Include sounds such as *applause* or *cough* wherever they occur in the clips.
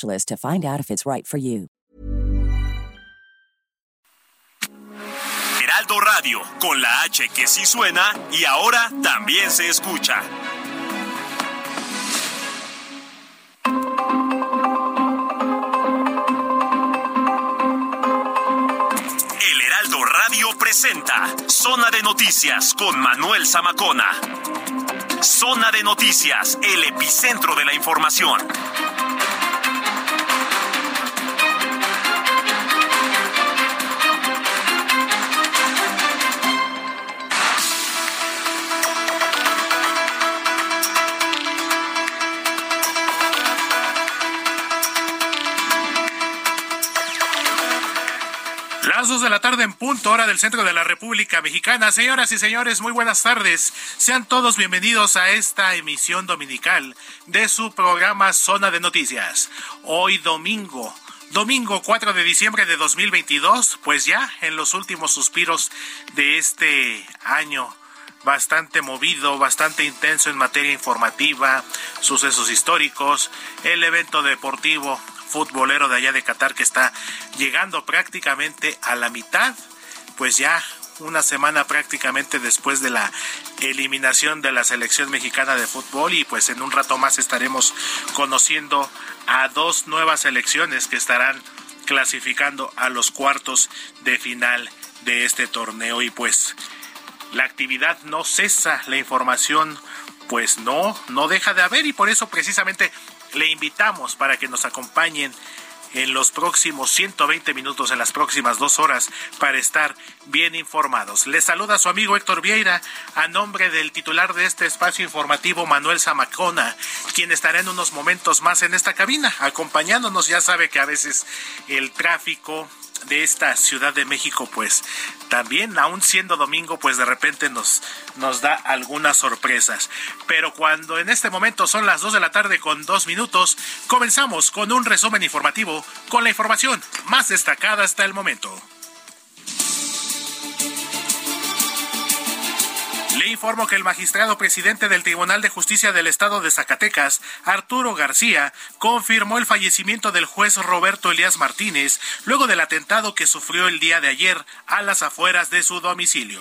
to find out if it's right. Heraldo Radio, con la H que sí suena y ahora también se escucha. El Heraldo Radio presenta Zona de Noticias con Manuel Zamacona. Zona de Noticias, el epicentro de la información. De la tarde en punto, hora del centro de la República Mexicana. Señoras y señores, muy buenas tardes. Sean todos bienvenidos a esta emisión dominical de su programa Zona de Noticias. Hoy domingo, domingo 4 de diciembre de 2022, pues ya en los últimos suspiros de este año bastante movido, bastante intenso en materia informativa, sucesos históricos, el evento deportivo futbolero de allá de Qatar que está llegando prácticamente a la mitad, pues ya una semana prácticamente después de la eliminación de la selección mexicana de fútbol y pues en un rato más estaremos conociendo a dos nuevas selecciones que estarán clasificando a los cuartos de final de este torneo. Y pues la actividad no cesa, la información pues no, no deja de haber y por eso precisamente le invitamos para que nos acompañen en los próximos 120 minutos, en las próximas dos horas, para estar bien informados. Les saluda su amigo Héctor Vieira a nombre del titular de este espacio informativo, Manuel Zamacona, quien estará en unos momentos más en esta cabina, acompañándonos. Ya sabe que a veces el tráfico de esta Ciudad de México, pues también, aún siendo domingo, pues de repente nos, nos da algunas sorpresas. Pero cuando en este momento son las 2 de la tarde con dos minutos, comenzamos con un resumen informativo con la información más destacada hasta el momento. Informo que el magistrado presidente del Tribunal de Justicia del Estado de Zacatecas, Arturo García, confirmó el fallecimiento del juez Roberto Elías Martínez luego del atentado que sufrió el día de ayer a las afueras de su domicilio.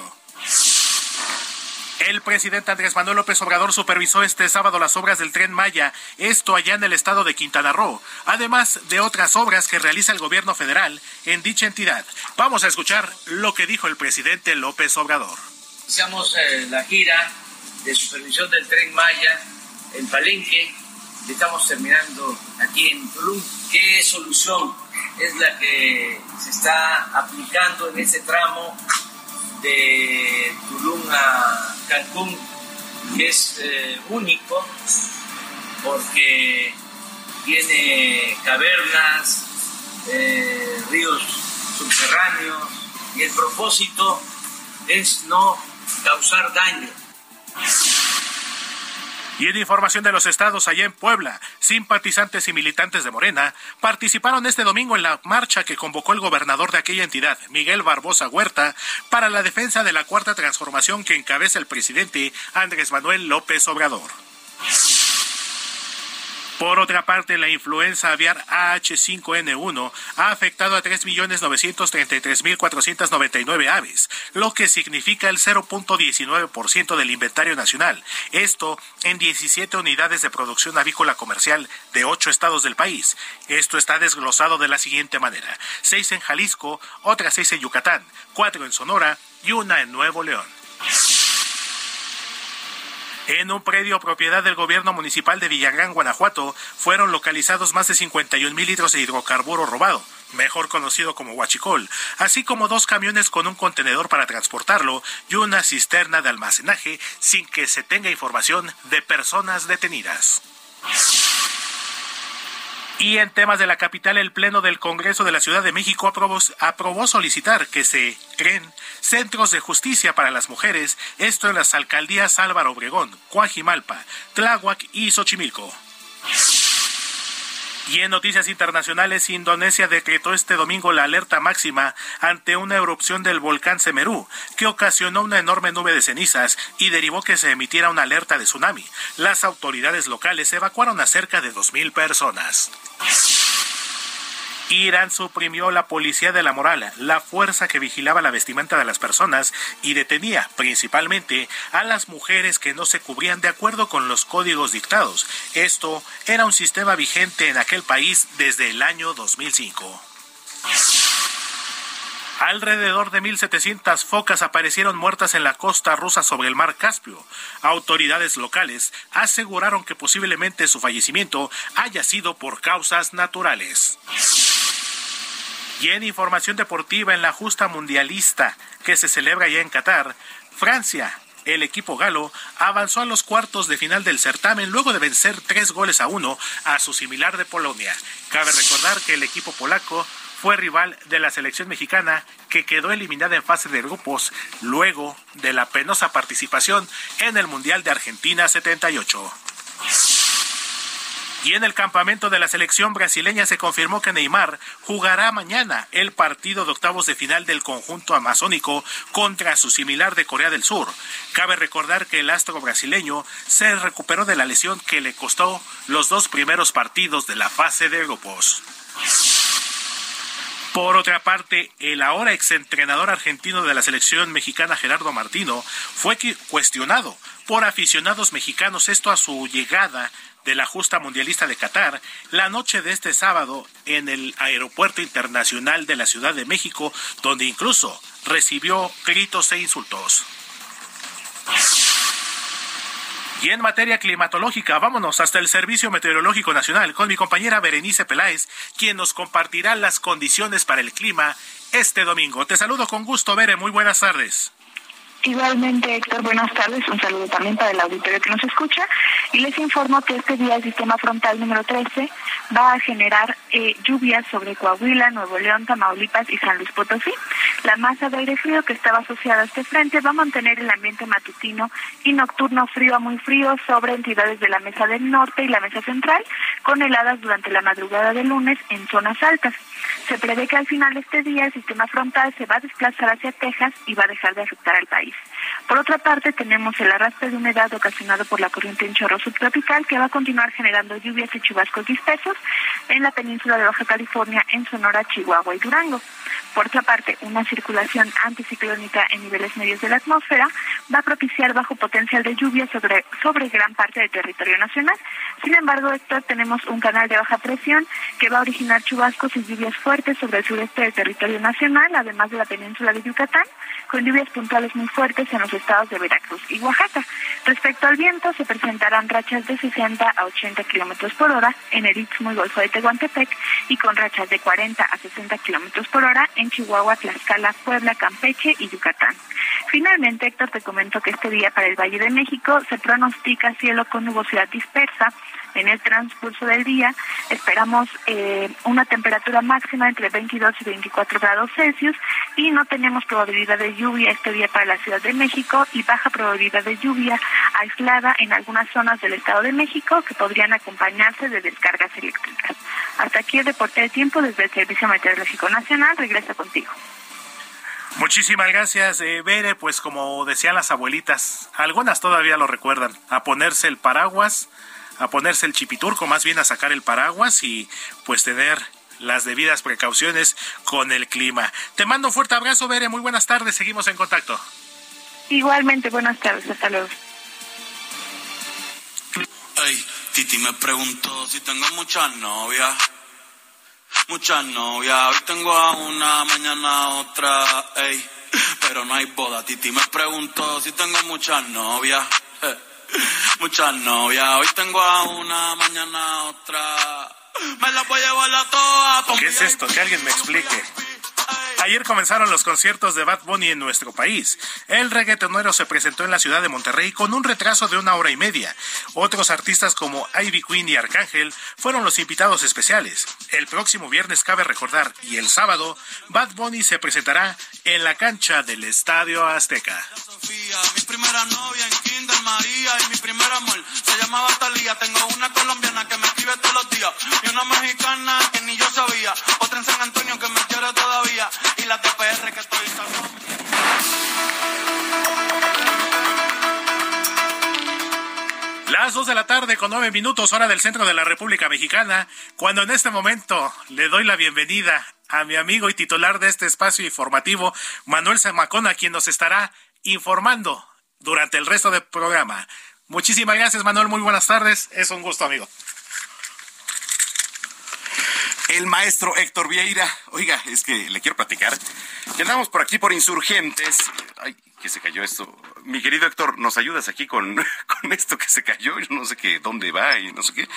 El presidente Andrés Manuel López Obrador supervisó este sábado las obras del tren Maya, esto allá en el estado de Quintana Roo, además de otras obras que realiza el gobierno federal en dicha entidad. Vamos a escuchar lo que dijo el presidente López Obrador. Iniciamos eh, la gira de supervisión del tren Maya en Palenque. Estamos terminando aquí en Tulum. ¿Qué solución es la que se está aplicando en ese tramo de Tulum a Cancún? Que es eh, único porque tiene cavernas, eh, ríos subterráneos y el propósito es no causar daño. Y en información de los estados allá en Puebla, simpatizantes y militantes de Morena participaron este domingo en la marcha que convocó el gobernador de aquella entidad, Miguel Barbosa Huerta, para la defensa de la cuarta transformación que encabeza el presidente Andrés Manuel López Obrador. Por otra parte, la influenza aviar AH5N1 ha afectado a 3.933.499 aves, lo que significa el 0.19% del inventario nacional. Esto en 17 unidades de producción avícola comercial de ocho estados del país. Esto está desglosado de la siguiente manera. Seis en Jalisco, otras seis en Yucatán, cuatro en Sonora y una en Nuevo León. En un predio propiedad del gobierno municipal de Villagrán, Guanajuato, fueron localizados más de 51 mil litros de hidrocarburo robado, mejor conocido como huachicol, así como dos camiones con un contenedor para transportarlo y una cisterna de almacenaje sin que se tenga información de personas detenidas. Y en temas de la capital, el Pleno del Congreso de la Ciudad de México aprobó, solicitar que se creen centros de justicia para las mujeres, esto en las alcaldías Álvaro Obregón, Coajimalpa, Tláhuac y Xochimilco. Y en noticias internacionales, Indonesia decretó este domingo la alerta máxima ante una erupción del volcán Semerú, que ocasionó una enorme nube de cenizas y derivó que se emitiera una alerta de tsunami. Las autoridades locales evacuaron a cerca de 2.000 personas. Irán suprimió la policía de la moral, la fuerza que vigilaba la vestimenta de las personas y detenía principalmente a las mujeres que no se cubrían de acuerdo con los códigos dictados. Esto era un sistema vigente en aquel país desde el año 2005. Alrededor de 1.700 focas aparecieron muertas en la costa rusa sobre el mar Caspio. Autoridades locales aseguraron que posiblemente su fallecimiento haya sido por causas naturales. Y en información deportiva en la justa mundialista que se celebra ya en Qatar, Francia, el equipo galo, avanzó a los cuartos de final del certamen luego de vencer tres goles a uno a su similar de Polonia. Cabe recordar que el equipo polaco fue rival de la selección mexicana que quedó eliminada en fase de grupos luego de la penosa participación en el Mundial de Argentina 78. Y en el campamento de la selección brasileña se confirmó que Neymar jugará mañana el partido de octavos de final del conjunto amazónico contra su similar de Corea del Sur. Cabe recordar que el astro brasileño se recuperó de la lesión que le costó los dos primeros partidos de la fase de grupos. Por otra parte, el ahora exentrenador argentino de la selección mexicana Gerardo Martino fue cuestionado por aficionados mexicanos esto a su llegada de la justa mundialista de Qatar la noche de este sábado en el Aeropuerto Internacional de la Ciudad de México, donde incluso recibió gritos e insultos. Y en materia climatológica, vámonos hasta el Servicio Meteorológico Nacional con mi compañera Berenice Peláez, quien nos compartirá las condiciones para el clima este domingo. Te saludo con gusto, Bere. Muy buenas tardes. Igualmente, Héctor, buenas tardes. Un saludo también para el auditorio que nos escucha. Y les informo que este día el sistema frontal número 13 va a generar eh, lluvias sobre Coahuila, Nuevo León, Tamaulipas y San Luis Potosí. La masa de aire frío que estaba asociada a este frente va a mantener el ambiente matutino y nocturno frío a muy frío sobre entidades de la mesa del norte y la mesa central, con heladas durante la madrugada del lunes en zonas altas. Se prevé que al final de este día el sistema frontal se va a desplazar hacia Texas y va a dejar de afectar al país. Por otra parte, tenemos el arrastre de humedad ocasionado por la corriente en chorro subtropical que va a continuar generando lluvias y chubascos dispersos en la península de Baja California, en Sonora, Chihuahua y Durango. Por otra parte, una circulación anticiclónica en niveles medios de la atmósfera va a propiciar bajo potencial de lluvia sobre, sobre gran parte del territorio nacional. Sin embargo, Héctor, tenemos un canal de baja presión que va a originar chubascos y lluvias fuertes sobre el sureste del territorio nacional, además de la península de Yucatán, con lluvias puntuales muy fuertes en los estados de Veracruz y Oaxaca. Respecto al viento, se presentarán rachas de 60 a 80 kilómetros por hora en el Istmo y Golfo de Tehuantepec y con rachas de 40 a 60 kilómetros por hora en Chihuahua, Tlaxcala, Puebla, Campeche y Yucatán. Finalmente, Héctor, te comento que este día para el Valle de México se pronostica cielo con nubosidad dispersa en el transcurso del día. Esperamos eh, una temperatura máxima entre 22 y 24 grados Celsius y no tenemos probabilidad de lluvia este día para la Ciudad de México y baja probabilidad de lluvia aislada en algunas zonas del Estado de México que podrían acompañarse de descargas eléctricas. Hasta aquí el reporte de tiempo desde el Servicio Meteorológico Nacional. Regreso contigo. Muchísimas gracias, eh, Bere. Pues como decían las abuelitas, algunas todavía lo recuerdan, a ponerse el paraguas a ponerse el chipiturco, más bien a sacar el paraguas y pues tener las debidas precauciones con el clima. Te mando un fuerte abrazo, Bere, muy buenas tardes, seguimos en contacto. Igualmente, buenas tardes, hasta luego. Ay, Titi me preguntó si tengo muchas novias. Muchas novias, hoy tengo a una, mañana otra, ey. Pero no hay boda, Titi me preguntó si tengo muchas novias. Muchas novias, hoy tengo a una, mañana otra. Me la voy a llevar a todas. ¿Qué es esto? Que alguien me explique. Ayer comenzaron los conciertos de Bad Bunny en nuestro país. El reggaetonero se presentó en la ciudad de Monterrey con un retraso de una hora y media. Otros artistas como Ivy Queen y Arcángel fueron los invitados especiales. El próximo viernes cabe recordar y el sábado Bad Bunny se presentará en la cancha del Estadio Azteca. Mi primera novia en Kinder María y mi primer amor se llamaba Talía. Tengo una colombiana que me escribe todos los días y una mexicana que ni yo sabía. Otra en San Antonio que me quiere todavía y la TPR que estoy Las dos de la tarde con nueve minutos hora del centro de la República Mexicana, cuando en este momento le doy la bienvenida a mi amigo y titular de este espacio informativo, Manuel Zamacona, quien nos estará informando durante el resto del programa. Muchísimas gracias, Manuel. Muy buenas tardes. Es un gusto, amigo el maestro Héctor Vieira. Oiga, es que le quiero platicar. Que andamos por aquí por insurgentes. Ay, que se cayó esto. Mi querido Héctor, ¿nos ayudas aquí con, *laughs* con esto que se cayó? Yo no sé qué, dónde va y no sé qué.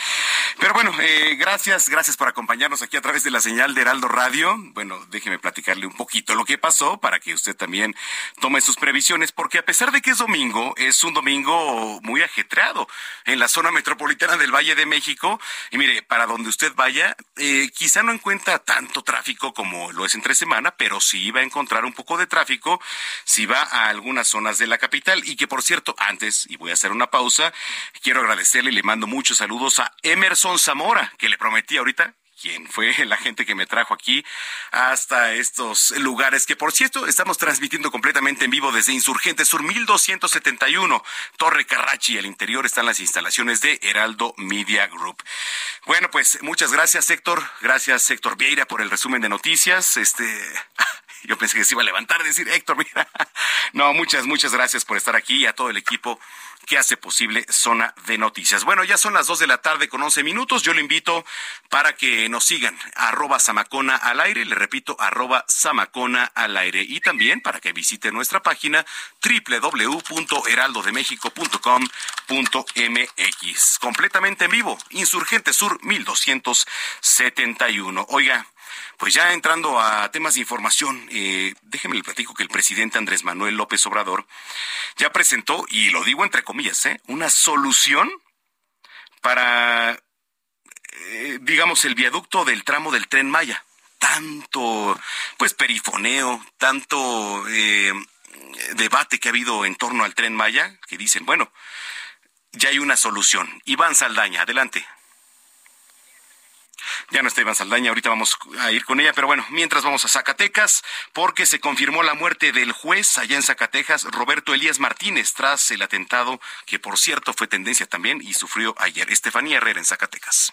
Pero bueno, eh, gracias, gracias por acompañarnos aquí a través de la señal de Heraldo Radio. Bueno, déjeme platicarle un poquito lo que pasó para que usted también tome sus previsiones, porque a pesar de que es domingo, es un domingo muy ajetreado en la zona metropolitana del Valle de México. Y mire, para donde usted vaya, eh, quizá no encuentra tanto tráfico como lo es entre semana, pero sí va a encontrar un poco de tráfico si va a algunas zonas de la capital. Y que por cierto, antes, y voy a hacer una pausa, quiero agradecerle y le mando muchos saludos a Emerson Zamora, que le prometí ahorita quien fue *laughs* la gente que me trajo aquí hasta estos lugares que por cierto estamos transmitiendo completamente en vivo desde Insurgente Sur 1271 Torre Carrachi el interior están las instalaciones de Heraldo Media Group. Bueno, pues muchas gracias Héctor, gracias Héctor Vieira por el resumen de noticias. Este *laughs* yo pensé que se iba a levantar y decir, Héctor, mira. *laughs* No, muchas, muchas gracias por estar aquí y a todo el equipo que hace posible Zona de Noticias. Bueno, ya son las dos de la tarde con once minutos. Yo le invito para que nos sigan, arroba Samacona al aire, le repito, arroba Samacona al aire. Y también para que visite nuestra página www.heraldodemexico.com.mx. Completamente en vivo, Insurgente Sur 1271. Oiga, pues ya entrando a temas de información, eh, déjeme le platico que el presidente Andrés Manuel López Obrador ya presentó, y lo digo entre comillas, ¿eh? una solución para, eh, digamos, el viaducto del tramo del tren Maya. Tanto, pues, perifoneo, tanto eh, debate que ha habido en torno al tren Maya, que dicen, bueno, ya hay una solución. Iván Saldaña, adelante. Ya no está Iván Saldaña, ahorita vamos a ir con ella, pero bueno, mientras vamos a Zacatecas, porque se confirmó la muerte del juez allá en Zacatecas, Roberto Elías Martínez, tras el atentado que por cierto fue tendencia también y sufrió ayer. Estefanía Herrera en Zacatecas.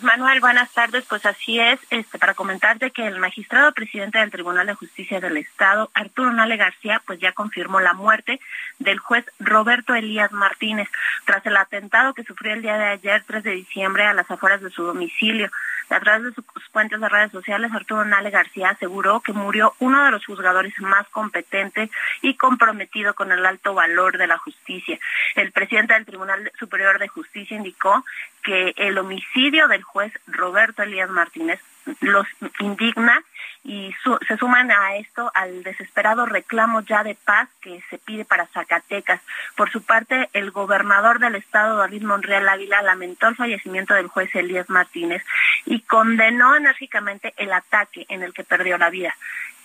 Manuel, buenas tardes. Pues así es, este, para comentarte que el magistrado presidente del Tribunal de Justicia del Estado, Arturo Nale García, pues ya confirmó la muerte del juez Roberto Elías Martínez tras el atentado que sufrió el día de ayer, 3 de diciembre, a las afueras de su domicilio. A través de sus cuentas de redes sociales, Arturo Nale García aseguró que murió uno de los juzgadores más competentes y comprometido con el alto valor de la justicia. El presidente del Tribunal Superior de Justicia indicó que el homicidio del juez Roberto Elías Martínez los indigna y se suman a esto al desesperado reclamo ya de paz que se pide para Zacatecas. Por su parte, el gobernador del estado, David Monreal Ávila, lamentó el fallecimiento del juez Elías Martínez y condenó enérgicamente el ataque en el que perdió la vida.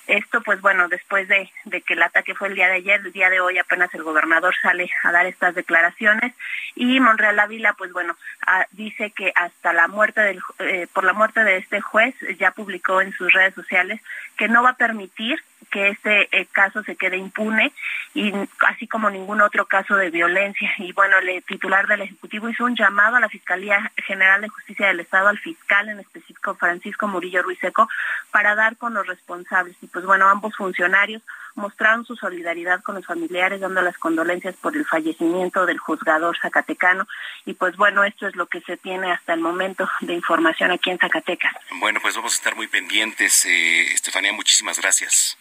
Esto, pues bueno, después de, que el ataque fue el día de ayer, el día de hoy apenas el gobernador sale a dar estas declaraciones y Monreal Ávila, pues bueno, ah, dice que hasta la muerte del, eh, por la muerte de este juez ya publicó en sus redes sociales que no va a permitir que este eh, caso se quede impune y así como ningún otro caso de violencia. Y bueno, el titular del Ejecutivo hizo un llamado a la Fiscalía General de Justicia del Estado, al fiscal en específico Francisco Murillo Ruiseco, para dar con los responsables. Y pues bueno, ambos funcionarios mostraron su solidaridad con los familiares, dando las condolencias por el fallecimiento del juzgador zacatecano. Y pues bueno, esto es lo que se tiene hasta el momento de información aquí en Zacatecas. Bueno, pues vamos a estar muy pendientes. Eh, Estefanía, muchísimas gracias.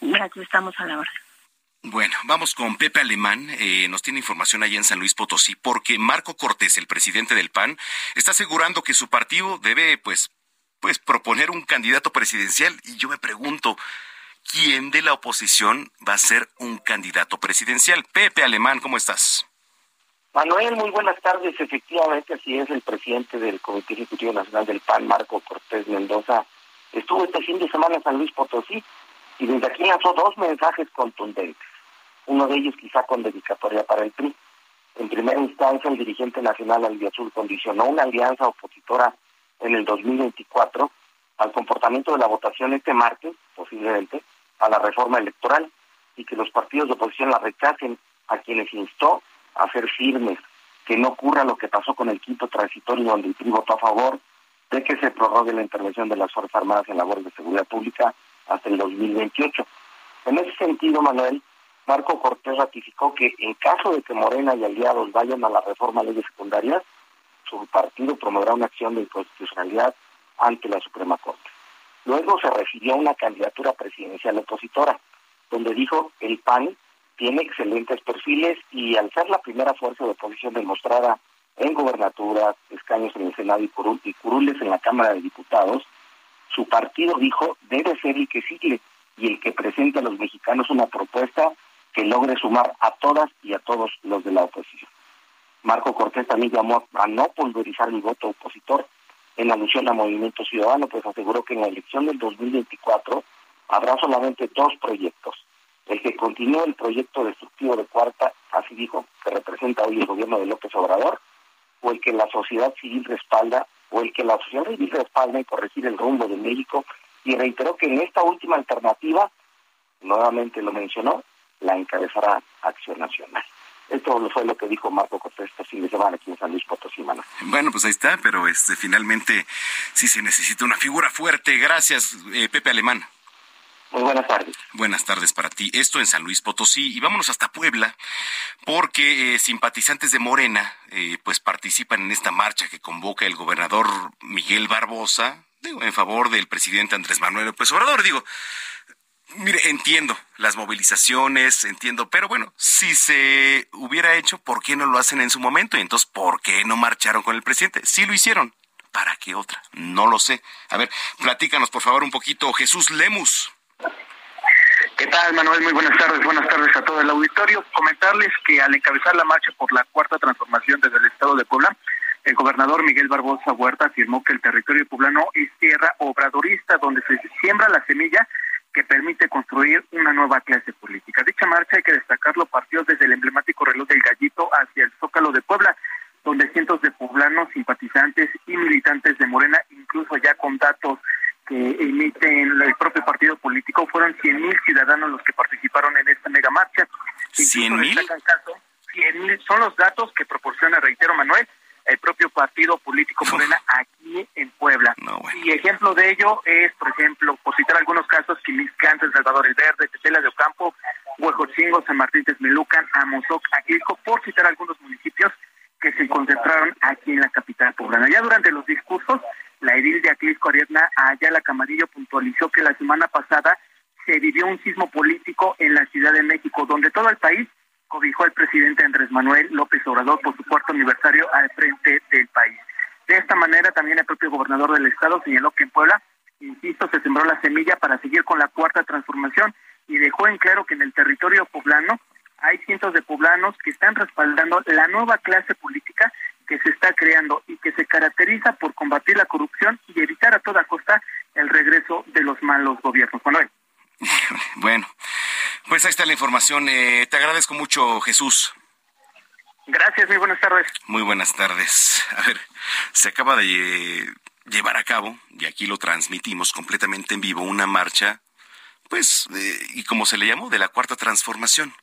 Gracias, estamos a la hora. Bueno, vamos con Pepe Alemán. Eh, nos tiene información allá en San Luis Potosí, porque Marco Cortés, el presidente del PAN, está asegurando que su partido debe, pues, pues, proponer un candidato presidencial. Y yo me pregunto, ¿quién de la oposición va a ser un candidato presidencial? Pepe Alemán, ¿cómo estás? Manuel, muy buenas tardes. Efectivamente, así es, el presidente del Comité Ejecutivo Nacional del PAN, Marco Cortés Mendoza, estuvo este fin de semana en San Luis Potosí y desde aquí lanzó dos mensajes contundentes. Uno de ellos quizá con dedicatoria para el PRI. En primera instancia, el dirigente nacional Azul condicionó una alianza opositora en el 2024 al comportamiento de la votación este martes, posiblemente, a la reforma electoral y que los partidos de oposición la rechacen a quienes instó a ser firmes, que no ocurra lo que pasó con el quinto transitorio donde el PRI votó a favor de que se prorrogue la intervención de las Fuerzas Armadas en labores de seguridad pública hasta el 2028. En ese sentido, Manuel, Marco Cortés ratificó que en caso de que Morena y aliados vayan a la reforma de leyes secundarias, su partido promoverá una acción de inconstitucionalidad ante la Suprema Corte. Luego se refirió a una candidatura presidencial opositora, donde dijo el PAN tiene excelentes perfiles y al ser la primera fuerza de oposición demostrada en gobernatura, escaños en el Senado y, curules en la Cámara de Diputados, su partido dijo debe ser el que sigue y el que presente a los mexicanos una propuesta que logre sumar a todas y a todos los de la oposición. Marco Cortés también llamó a no pulverizar el voto opositor en alusión al Movimiento Ciudadano, pues aseguró que en la elección del 2024 habrá solamente dos proyectos. El que continúe el proyecto destructivo de Cuarta, así dijo, que representa hoy el gobierno de López Obrador, o el que la sociedad civil respalda, o el que la sociedad civil respalda y corregir el rumbo de México, y reiteró que en esta última alternativa, nuevamente lo mencionó, la encabezará Acción Nacional. Esto fue lo que dijo Marco Cortés este fin de semana aquí en San Luis Potosí, Bueno, pues ahí está, pero este finalmente sí se necesita una figura fuerte. Gracias, eh, Pepe Alemán. Buenas tardes. Buenas tardes para ti. Esto en San Luis Potosí. Y vámonos hasta Puebla, porque eh, simpatizantes de Morena eh, pues participan en esta marcha que convoca el gobernador Miguel Barbosa, en favor del presidente Andrés Manuel López Obrador. Digo, Mire, entiendo las movilizaciones, entiendo, pero bueno, si se hubiera hecho, ¿por qué no lo hacen en su momento? Y entonces, ¿por qué no marcharon con el presidente? Sí lo hicieron. ¿Para qué otra? No lo sé. A ver, platícanos por favor un poquito, Jesús Lemus. ¿Qué tal, Manuel? Muy buenas tardes. Buenas tardes a todo el auditorio. Comentarles que al encabezar la marcha por la cuarta transformación desde el estado de Puebla, el gobernador Miguel Barbosa Huerta afirmó que el territorio poblano es tierra obradorista donde se siembra la semilla que permite construir una nueva clase política. Dicha marcha hay que destacarlo partió desde el emblemático reloj del Gallito hacia el Zócalo de Puebla, donde cientos de poblanos, simpatizantes y militantes de Morena, incluso ya con datos que emiten el propio partido político, fueron 100.000 ciudadanos los que participaron en esta mega marcha. ¿100 mil? son los datos que proporciona, reitero, Manuel, el propio partido político Morena aquí en Puebla. Y ejemplo de ello es, por ejemplo, por citar algunos casos, Quimiscán, San Salvador el Verde, Tetela de Ocampo, Huejotzingo, San Martín Texmelucan, Amozoc, Aquilco, por citar algunos municipios que se concentraron aquí en la capital poblana. Ya durante los discursos, la edil de Aquilco Ariadna Ayala Camarillo puntualizó que la semana pasada se vivió un sismo político en la Ciudad de México, donde todo el país cobijó al presidente Andrés Manuel López Obrador por su cuarto aniversario al frente del país. De esta manera, también el propio gobernador del estado señaló que en Puebla, insisto, se sembró la semilla para seguir con la cuarta transformación y dejó en claro que en el territorio poblano hay cientos de poblanos que están respaldando la nueva clase política que se está creando y que se caracteriza por combatir la corrupción y evitar a toda costa el regreso de los malos gobiernos. Manuel. *laughs* Bueno, pues ahí está la información. Eh, te agradezco mucho, Jesús. Gracias, muy buenas tardes. Muy buenas tardes. A ver, se acaba de llevar a cabo, y aquí lo transmitimos completamente en vivo, una marcha pues, eh, y como se le llamó, de la cuarta transformación.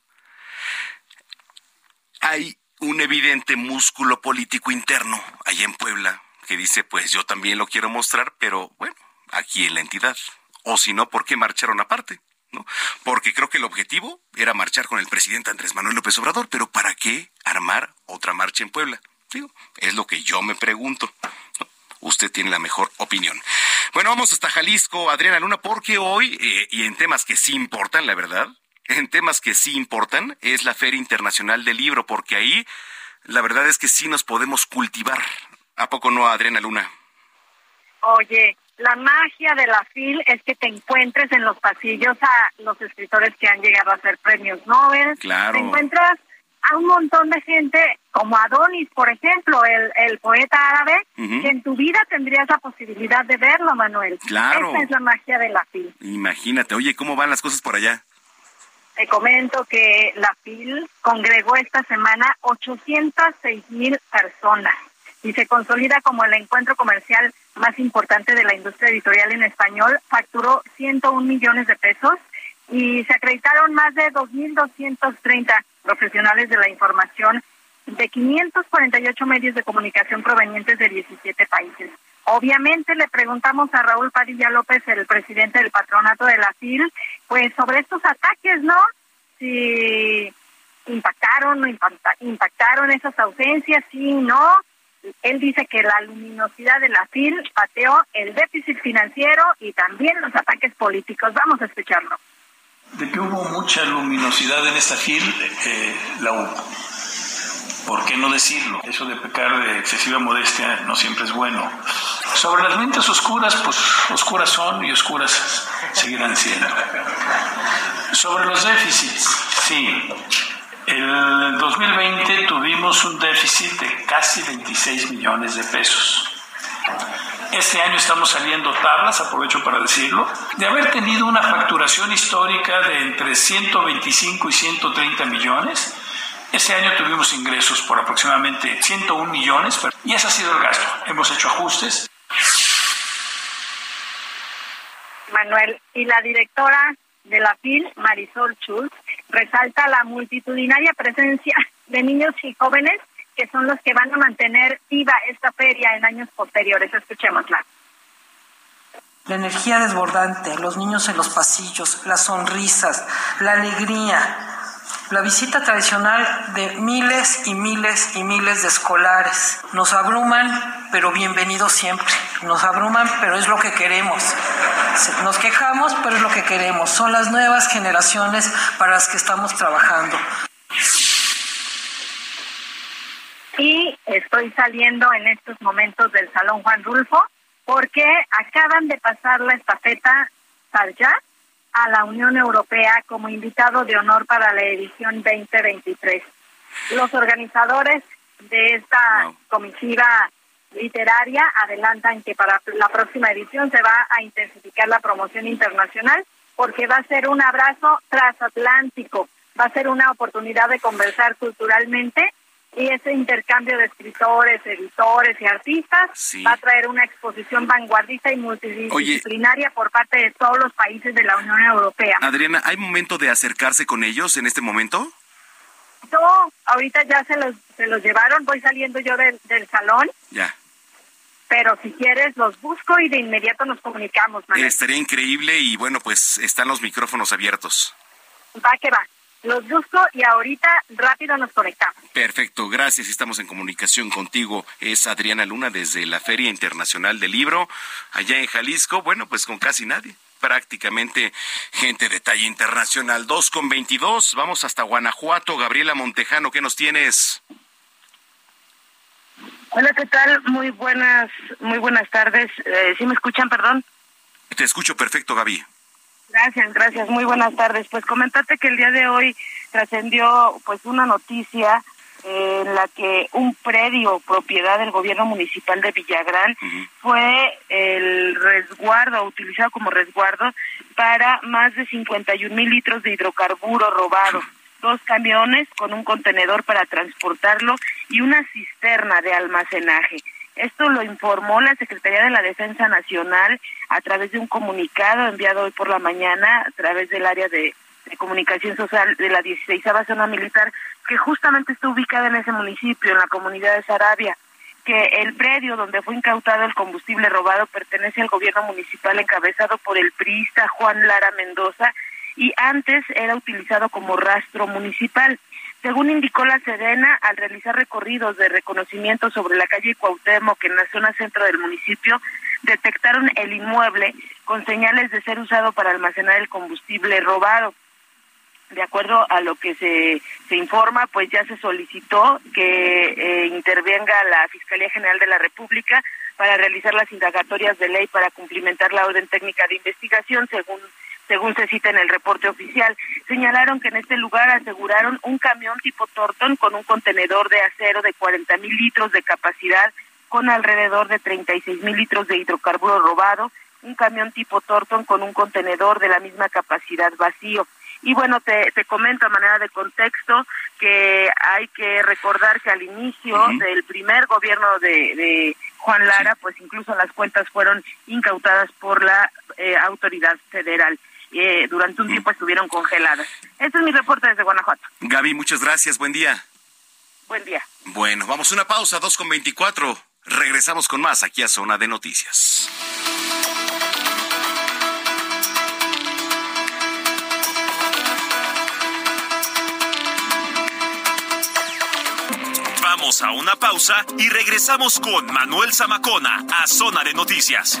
Hay un evidente músculo político interno allá en Puebla que dice, pues yo también lo quiero mostrar, pero bueno, aquí en la entidad. O si no, ¿por qué marcharon aparte? ¿No? Porque creo que el objetivo era marchar con el presidente Andrés Manuel López Obrador, pero ¿para qué armar otra marcha en Puebla? es lo que yo me pregunto. Usted tiene la mejor opinión. Bueno, vamos hasta Jalisco, Adriana Luna, porque hoy, eh, y en temas que sí importan, la verdad, en temas que sí importan, es la Feria Internacional del Libro, porque ahí la verdad es que sí nos podemos cultivar. ¿A poco no, Adriana Luna? Oye, la magia de la FIL es que te encuentres en los pasillos a los escritores que han llegado a ser premios Nobel. Claro. Te encuentras a un montón de gente como Adonis, por ejemplo, el, el poeta árabe, que en tu vida tendrías la posibilidad de verlo, Manuel. Claro. Esa es la magia de la FIL. Imagínate, oye, ¿cómo van las cosas por allá? Te comento que la FIL congregó esta semana 806 mil personas y se consolida como el encuentro comercial más importante de la industria editorial en español. Facturó 101 millones de pesos y se acreditaron más de 2.230 profesionales de la información de 548 medios de comunicación provenientes de 17 países. Obviamente le preguntamos a Raúl Padilla López, el presidente del patronato de la FIL, pues sobre estos ataques, ¿no? Si impactaron o impactaron esas ausencias, sí, no. Él dice que la luminosidad de la FIL pateó el déficit financiero y también los ataques políticos. Vamos a escucharlo. De que hubo mucha luminosidad en esta FIL, eh, la ¿Por qué no decirlo? Eso de pecar de excesiva modestia no siempre es bueno. Sobre las mentes oscuras, pues oscuras son y oscuras seguirán siendo. Sobre los déficits, sí. El 2020 tuvimos un déficit de casi 26 millones de pesos. Este año estamos saliendo tablas, aprovecho para decirlo, de haber tenido una facturación histórica de entre 125 y 130 millones este año tuvimos ingresos por aproximadamente 101 millones y ese ha sido el gasto. Hemos hecho ajustes. Manuel, y la directora de la FIL, Marisol Schultz, resalta la multitudinaria presencia de niños y jóvenes que son los que van a mantener viva esta feria en años posteriores. Escuchémosla. La energía desbordante, los niños en los pasillos, las sonrisas, la alegría, la visita tradicional de miles y miles y miles de escolares. Nos abruman, pero bienvenidos siempre. Nos abruman, pero es lo que queremos. Nos quejamos, pero es lo que queremos. Son las nuevas generaciones para las que estamos trabajando. Y estoy saliendo en estos momentos del Salón Juan Rulfo porque acaban de pasar la estafeta Sarjat a la Unión Europea como invitado de honor para la edición 2023. Los organizadores de esta comisiva literaria adelantan que para la próxima edición se va a intensificar la promoción internacional porque va a ser un abrazo transatlántico, va a ser una oportunidad de conversar culturalmente y ese intercambio de escritores, editores y artistas va a traer una exposición vanguardista y multidisciplinaria por parte de todos los países de la Unión Europea. Adriana, ¿hay momento de acercarse con ellos en este momento? No, ahorita ya se los, se los llevaron, voy saliendo yo del, del salón. Ya. Pero si quieres, los busco y de inmediato nos comunicamos. Estaría increíble y bueno, pues están los micrófonos abiertos. Va que va los busco y ahorita rápido nos conectamos. Perfecto, gracias. Estamos en comunicación contigo. Es Adriana Luna desde la Feria Internacional del Libro, allá en Jalisco. Bueno, pues con casi nadie. Prácticamente gente de talla internacional. 2 con 22. Vamos hasta Guanajuato. Gabriela Montejano, ¿qué nos tienes? Hola, ¿qué tal? Muy buenas, muy buenas tardes. Eh, ¿Sí me escuchan, perdón? Te escucho perfecto, Gaby. Gracias, gracias. Muy buenas tardes. Pues comentarte que el día de hoy trascendió pues una noticia en la que un predio propiedad del gobierno municipal de Villagrán fue el resguardo, utilizado como resguardo para más de 51 mil litros de hidrocarburo robado, *laughs* dos camiones con un contenedor para transportarlo y una cisterna de almacenaje. Esto lo informó la Secretaría de la Defensa Nacional a través de un comunicado enviado hoy por la mañana a través del área de, comunicación social de la 16 zona militar, que justamente está ubicada en ese municipio, en la comunidad de Sarabia que el predio donde fue incautado el combustible robado pertenece al gobierno municipal encabezado por el priista Juan Lara Mendoza y antes era utilizado como rastro municipal. Según indicó la Sedena, al realizar recorridos de reconocimiento sobre la calle Cuauhtémoc en la zona centro del municipio, detectaron el inmueble con señales de ser usado para almacenar el combustible robado. De acuerdo a lo que se, se informa, pues ya se solicitó que eh, intervenga la Fiscalía General de la República para realizar las indagatorias de ley para cumplimentar la orden técnica de investigación, según según se cita en el reporte oficial. Señalaron que en este lugar aseguraron un camión tipo Torton con un contenedor de acero de 40 mil litros de capacidad con alrededor de 36 mil litros de hidrocarburo robado, un camión tipo Torton con un contenedor de la misma capacidad vacío. Y bueno, te, te comento a manera de contexto que hay que recordar que al inicio del primer gobierno de, Juan Lara, pues incluso las cuentas fueron incautadas por la eh, autoridad federal. Eh, durante un tiempo estuvieron congeladas. Este es mi reporte desde Guanajuato. Gaby, muchas gracias. Buen día. Buen día. Bueno, vamos a una pausa, 2 con 24. Regresamos con más aquí a Zona de Noticias. Vamos a una pausa y regresamos con Manuel Zamacona a Zona de Noticias.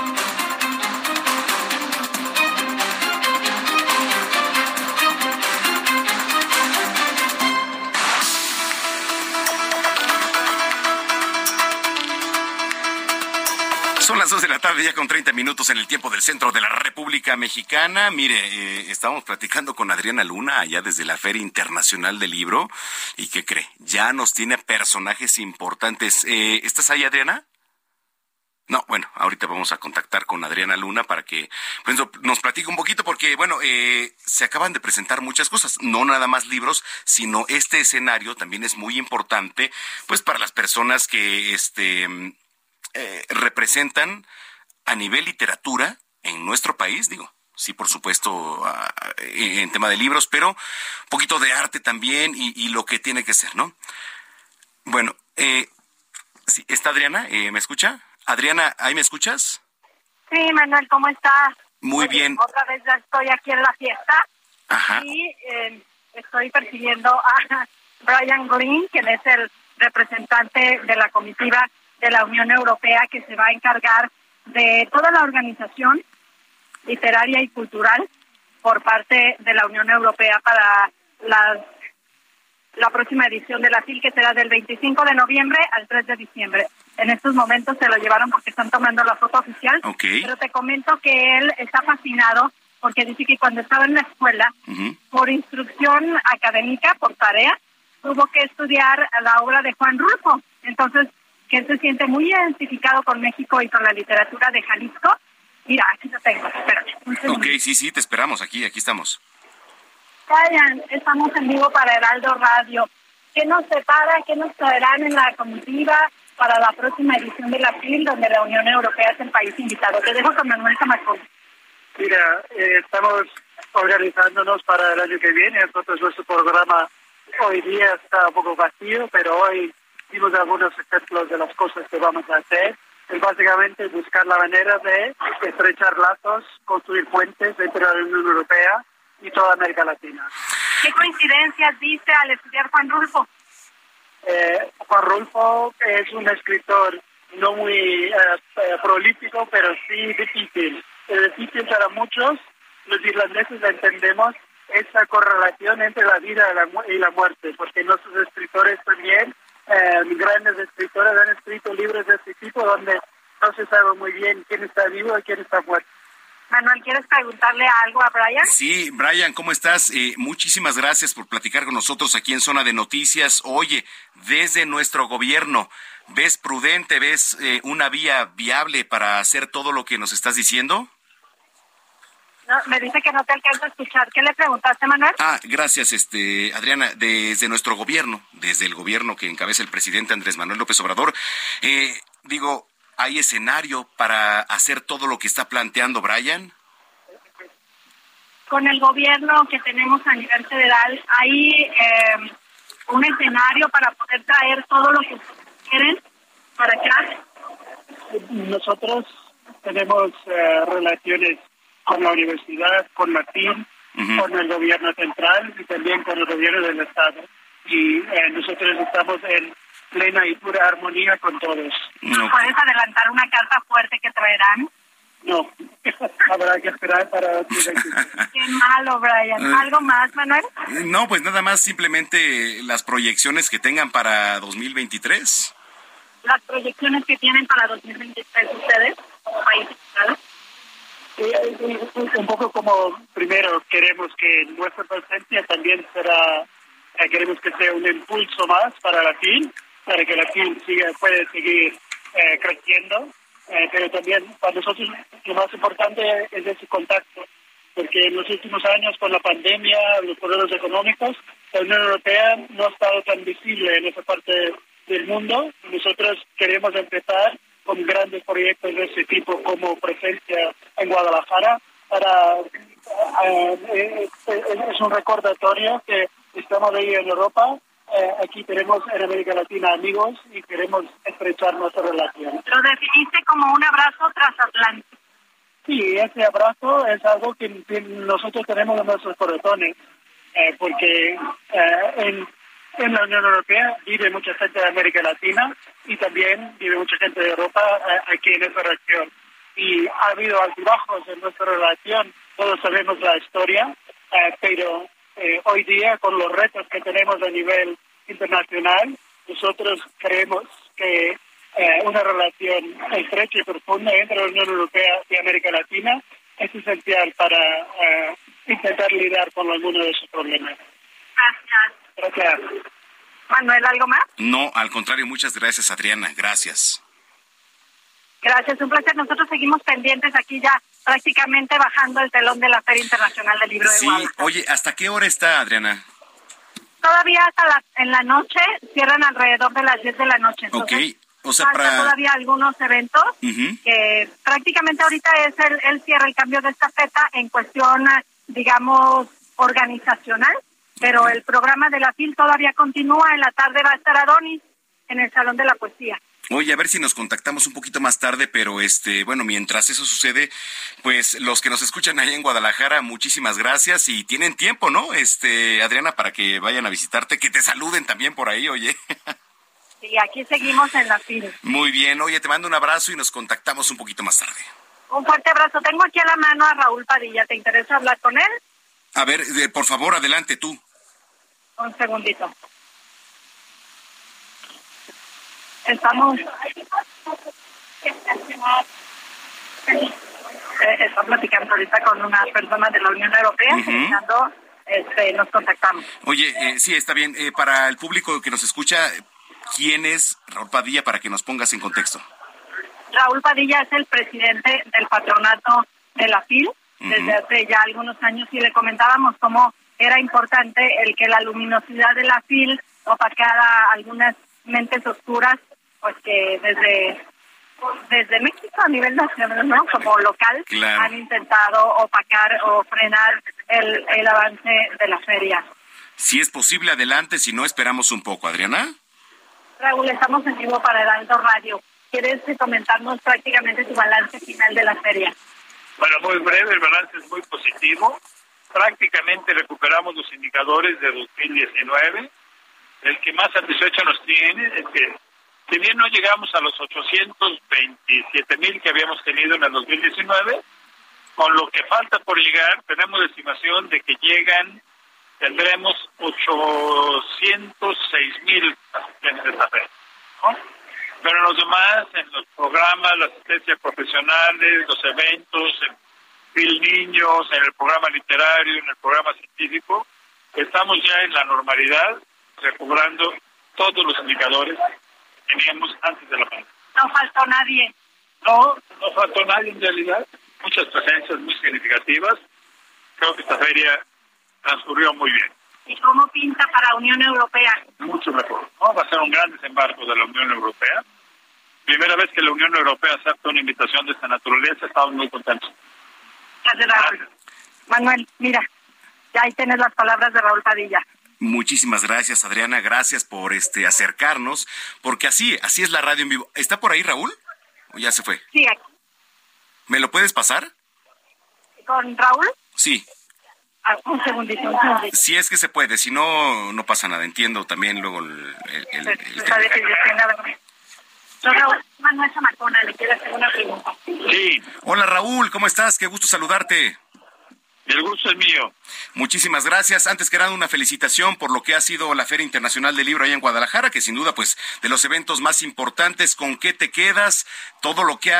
Son las 2 de la tarde, ya con 30 minutos en el tiempo del centro de la República Mexicana. Mire, eh, estábamos platicando con Adriana Luna allá desde la Feria Internacional del Libro. ¿Y qué cree? Ya nos tiene personajes importantes. Eh, ¿Estás ahí, Adriana? No, bueno, ahorita vamos a contactar con Adriana Luna para que pues, nos platique un poquito porque, bueno, eh, se acaban de presentar muchas cosas, no nada más libros, sino este escenario también es muy importante, pues para las personas que, este, eh, representan a nivel literatura en nuestro país, digo, sí, por supuesto, en tema de libros, pero un poquito de arte también y, lo que tiene que ser, ¿no? Bueno, eh, ¿está Adriana? Eh, ¿Me escucha? Adriana, ¿ahí me escuchas? Sí, Manuel, ¿cómo estás? Muy bien. Otra vez ya estoy aquí en la fiesta Ajá. y eh, estoy persiguiendo a *laughs* Brian Green, quien es el representante de la comitiva de la Unión Europea que se va a encargar de toda la organización literaria y cultural por parte de la Unión Europea para la, la próxima edición de la FIL, que será del 25 de noviembre al 3 de diciembre. En estos momentos se lo llevaron porque están tomando la foto oficial, pero te comento que él está fascinado porque dice que cuando estaba en la escuela, por instrucción académica, por tarea, tuvo que estudiar la obra de Juan Rulfo. Entonces, que él se siente muy identificado con México y con la literatura de Jalisco. Mira, aquí lo tengo, espérate. Ok, sí, sí, te esperamos, aquí, aquí estamos. Vayan, estamos en vivo para Heraldo Radio. ¿Qué nos separa, qué nos traerán en la comitiva para la próxima edición de la FIL, donde la Unión Europea es el país invitado? Te dejo con Manuel Camacón. Mira, eh, estamos organizándonos para el año que viene, entonces nuestro programa hoy día está un poco vacío, pero hoy dimos algunos ejemplos de las cosas que vamos a hacer. Es básicamente buscar la manera de estrechar lazos, construir puentes entre la Unión Europea y toda América Latina. ¿Qué coincidencias viste al estudiar Juan Rulfo? Eh, Juan Rulfo es un escritor no muy eh, eh, prolífico, pero sí difícil. Es difícil para muchos, los irlandeses la entendemos, esa correlación entre la vida y la muerte, porque nuestros escritores también eh, grandes escritores han escrito libros de este tipo donde no se sabe muy bien quién está vivo y quién está muerto. Manuel, ¿quieres preguntarle algo a Brian? Sí, Brian, ¿cómo estás? Eh, muchísimas gracias por platicar con nosotros aquí en Zona de Noticias. Oye, desde nuestro gobierno, ¿ves prudente, ves eh, una vía viable para hacer todo lo que nos estás diciendo? No, me dice que no te alcanza a escuchar. ¿Qué le preguntaste, Manuel? Ah, gracias, este, Adriana. Desde nuestro gobierno, desde el gobierno que encabeza el presidente Andrés Manuel López Obrador, eh, digo, ¿Hay escenario para hacer todo lo que está planteando Brian? Con el gobierno que tenemos a nivel federal, ¿hay eh, un escenario para poder traer todo lo que quieren para acá? Nosotros tenemos eh, relaciones con la universidad, con Martín, con el gobierno central y también con el gobierno del Estado. Y eh, nosotros estamos en plena y pura armonía con todos. ¿Puedes adelantar una carta fuerte que traerán? No, *laughs* habrá que esperar para... *laughs* Qué malo, Brian. Eh. ¿Algo más, Manuel? No, pues nada más simplemente las proyecciones que tengan para 2023. Las proyecciones que tienen para 2023 ustedes como país un poco como primero queremos que nuestra presencia también será eh, queremos que sea un impulso más para la FIL para que la FIL siga, pueda seguir eh, creciendo, eh, pero también para nosotros lo más importante es ese contacto, porque en los últimos años con la pandemia, los problemas económicos, la Unión Europea no ha estado tan visible en esa parte del mundo. Nosotros queremos empezar con grandes proyectos de ese tipo como presencia en Guadalajara para eh, es un recordatorio que estamos ahí en Europa eh, aquí tenemos en América Latina amigos y queremos estrechar nuestra relación. Lo definiste como un abrazo transatlántico. Sí, ese abrazo es algo que, nosotros tenemos en nuestros corazones, eh, porque eh, en, en la Unión Europea vive mucha gente de América Latina y también vive mucha gente de Europa aquí en esa región. Y ha habido altibajos en nuestra relación, todos sabemos la historia, pero eh, hoy día con los retos que tenemos a nivel internacional, nosotros creemos que eh, una relación estrecha y profunda entre la Unión Europea y América Latina es esencial para eh, intentar lidiar con algunos de esos problemas. Gracias. Gracias. Manuel, ¿algo más? No, al contrario, muchas gracias, Adriana. Gracias. Gracias, un placer. Nosotros seguimos pendientes aquí ya prácticamente bajando el telón de la Feria Internacional del Libro sí, de Sí, oye, ¿hasta qué hora está, Adriana? Todavía hasta la, en la noche, cierran alrededor de las 10 de la noche. ok, o sea, para... todavía algunos eventos que prácticamente ahorita es el, el cierre, el cambio de esta feta en cuestión, digamos, organizacional, pero el programa de la FIL todavía continúa. En la tarde va a estar Adonis en el Salón de la Poesía. Oye, a ver si nos contactamos un poquito más tarde, pero este, bueno, mientras eso sucede, pues los que nos escuchan ahí en Guadalajara, muchísimas gracias y tienen tiempo, ¿no? Este, Adriana, para que vayan a visitarte, que te saluden también por ahí, oye. *laughs* Sí, aquí seguimos en la fila. Muy bien, oye, te mando un abrazo y nos contactamos un poquito más tarde. Un fuerte abrazo. Tengo aquí a la mano a Raúl Padilla. ¿Te interesa hablar con él? A ver, por favor, adelante tú. Un segundito. estamos eh, está platicando ahorita con una persona de la Unión Europea, este, nos contactamos. Oye, eh, sí, está bien. Eh, para el público que nos escucha, ¿quién es Raúl Padilla para que nos pongas en contexto? Raúl Padilla es el presidente del patronato de la FIL desde hace ya algunos años y le comentábamos cómo era importante el que la luminosidad de la FIL opacara algunas mentes oscuras pues que desde desde México a nivel nacional, ¿no? Como local, han intentado opacar o frenar el, el avance de la feria. Si es posible, adelante, si no, esperamos un poco. Adriana. Raúl, estamos en vivo para Heraldo Radio. ¿Quieres comentarnos prácticamente tu balance final de la feria? Bueno, muy breve, el balance es muy positivo. Prácticamente recuperamos los indicadores de 2019. El que más satisfecho nos tiene es que si bien no llegamos a los 827 mil que habíamos tenido en el 2019, con lo que falta por llegar, tenemos estimación de que llegan, tendremos 806 mil asistentes de esta Pero en los demás, en los programas, la asistencia profesionales, los eventos, Fil Niños, en el programa literario, en el programa científico, estamos ya en la normalidad, recobrando todos los indicadores que teníamos antes de la pandemia. No faltó nadie. No, no faltó nadie en realidad. Muchas presencias muy significativas. Creo que esta feria transcurrió muy bien. ¿Y cómo pinta para Unión Europea? Mucho mejor. Va a ser un gran desembarco de la Unión Europea. Primera vez que la Unión Europea acepta una invitación de esta naturaleza, estamos muy contentos. Gracias. Manuel, mira, ya ahí tienes las palabras de Raúl Padilla. Muchísimas gracias, Adriana. Gracias por este acercarnos, porque así, así es la radio en vivo. ¿Está por ahí, Raúl? ¿O ya se fue? Sí, aquí. ¿Me lo puedes pasar? ¿Con Raúl? Sí. Ah, un segundito, un segundito. Si es que se puede, si no, no pasa nada. Entiendo también luego el... el, el, Raúl Manuel Zamacona le quiero hacer una pregunta. Sí. Hola, Raúl, ¿cómo estás? Qué gusto saludarte. El gusto es mío. Muchísimas gracias. Antes que nada, una felicitación por lo que ha sido la Feria Internacional del Libro ahí en Guadalajara, que sin duda, pues, de los eventos más importantes. ¿Con qué te quedas? Todo lo que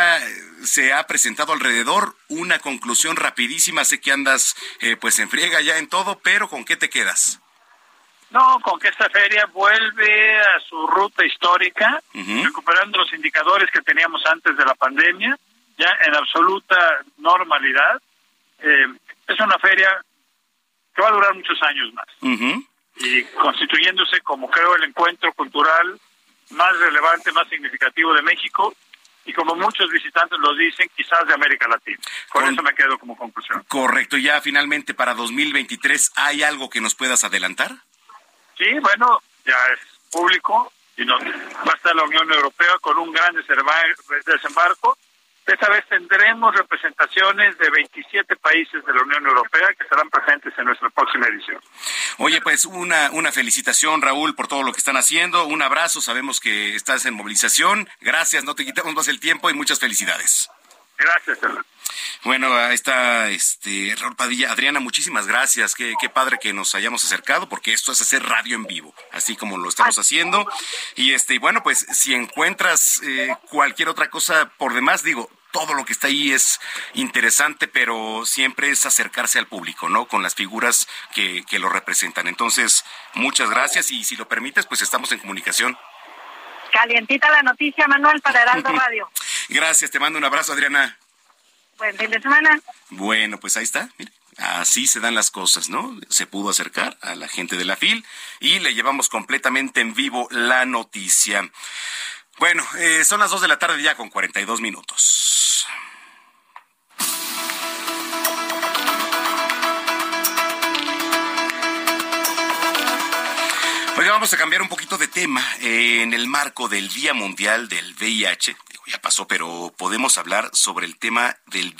se ha presentado alrededor. Una conclusión rapidísima. Sé que andas, eh, pues, en friega ya en todo, pero ¿con qué te quedas? No, con que esta feria vuelve a su ruta histórica, recuperando los indicadores que teníamos antes de la pandemia, ya en absoluta normalidad. Eh, es una feria que va a durar muchos años más. Y constituyéndose como creo el encuentro cultural más relevante, más significativo de México y como muchos visitantes lo dicen, quizás de América Latina. Con, eso me quedo como conclusión. Correcto. Ya finalmente para 2023, ¿hay algo que nos puedas adelantar? Sí, bueno, ya es público y no, va a estar la Unión Europea con un gran desembarco esta vez tendremos representaciones de 27 países de la Unión Europea que estarán presentes en nuestra próxima edición. Oye, pues una, una felicitación, Raúl, por todo lo que están haciendo. Un abrazo, sabemos que estás en movilización. Gracias, no te quitamos más el tiempo y muchas felicidades. Gracias, Bueno, ahí está este Raúl Padilla. Adriana, muchísimas gracias. Qué, qué padre que nos hayamos acercado, porque esto es hacer radio en vivo, así como lo estamos haciendo. Y este, bueno, pues si encuentras eh, cualquier otra cosa por demás, digo, todo lo que está ahí es interesante, pero siempre es acercarse al público, ¿no? Con las figuras que, que lo representan. Entonces, muchas gracias y si lo permites, pues estamos en comunicación. Calientita la noticia, Manuel, para Heraldo *laughs* Radio. gracias, te mando un abrazo, Adriana. Buen fin de semana. Bueno, pues ahí está. Así se dan las cosas, ¿no? Se pudo acercar a la gente de la FIL y le llevamos completamente en vivo la noticia. Bueno, eh, son las 2 de la tarde ya con 42 minutos. Vamos a cambiar un poquito de tema eh, en el marco del Día Mundial del VIH ya pasó, pero podemos hablar sobre el tema del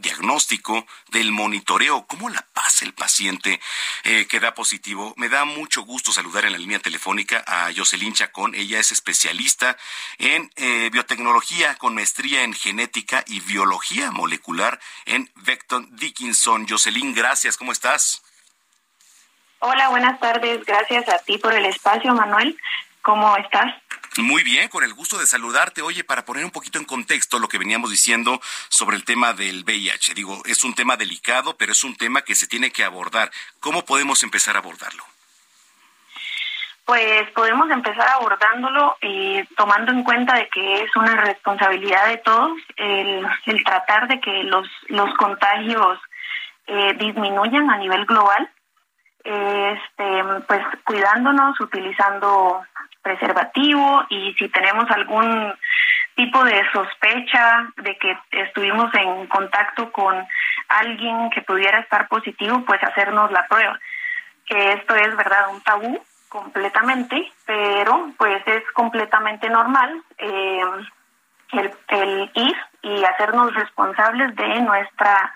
diagnóstico, del monitoreo, cómo la pasa el paciente eh, que da positivo. Me da mucho gusto saludar en la línea telefónica a Jocelyn Chacón. Ella es especialista en eh, biotecnología con maestría en genética y biología molecular en Vecton Dickinson. Jocelyn, gracias. ¿Cómo estás? Hola, buenas tardes. Gracias a ti por el espacio, Manuel. ¿Cómo estás? Muy bien, con el gusto de saludarte. Oye, para poner un poquito en contexto lo que veníamos diciendo sobre el tema del VIH. Digo, es un tema delicado, pero es un tema que se tiene que abordar. ¿Cómo podemos empezar a abordarlo? Pues podemos empezar abordándolo eh, tomando en cuenta de que es una responsabilidad de todos el, tratar de que los, los contagios eh, disminuyan a nivel global. Este, pues cuidándonos, utilizando preservativo y si tenemos algún tipo de sospecha de que estuvimos en contacto con alguien que pudiera estar positivo, pues hacernos la prueba. Que esto es, ¿verdad?, un tabú completamente, pero pues es completamente normal eh, el, el ir y hacernos responsables de nuestra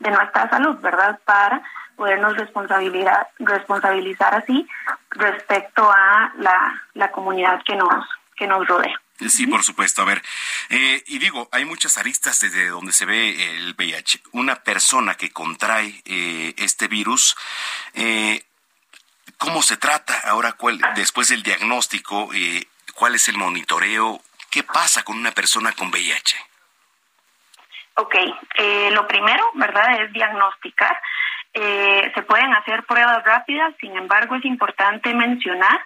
de nuestra salud, ¿verdad? Para podernos responsabilidad, responsabilizar así respecto a la, la comunidad que nos, que nos rodea. Sí, por supuesto. A ver, eh, y digo, hay muchas aristas desde donde se ve el VIH. Una persona que contrae eh, este virus, eh, ¿cómo se trata ahora? Cuál, después del diagnóstico, ¿cuál es el monitoreo? ¿Qué pasa con una persona con VIH? Ok, eh, lo primero, ¿verdad?, es diagnosticar. Eh, se pueden hacer pruebas rápidas, sin embargo, es importante mencionar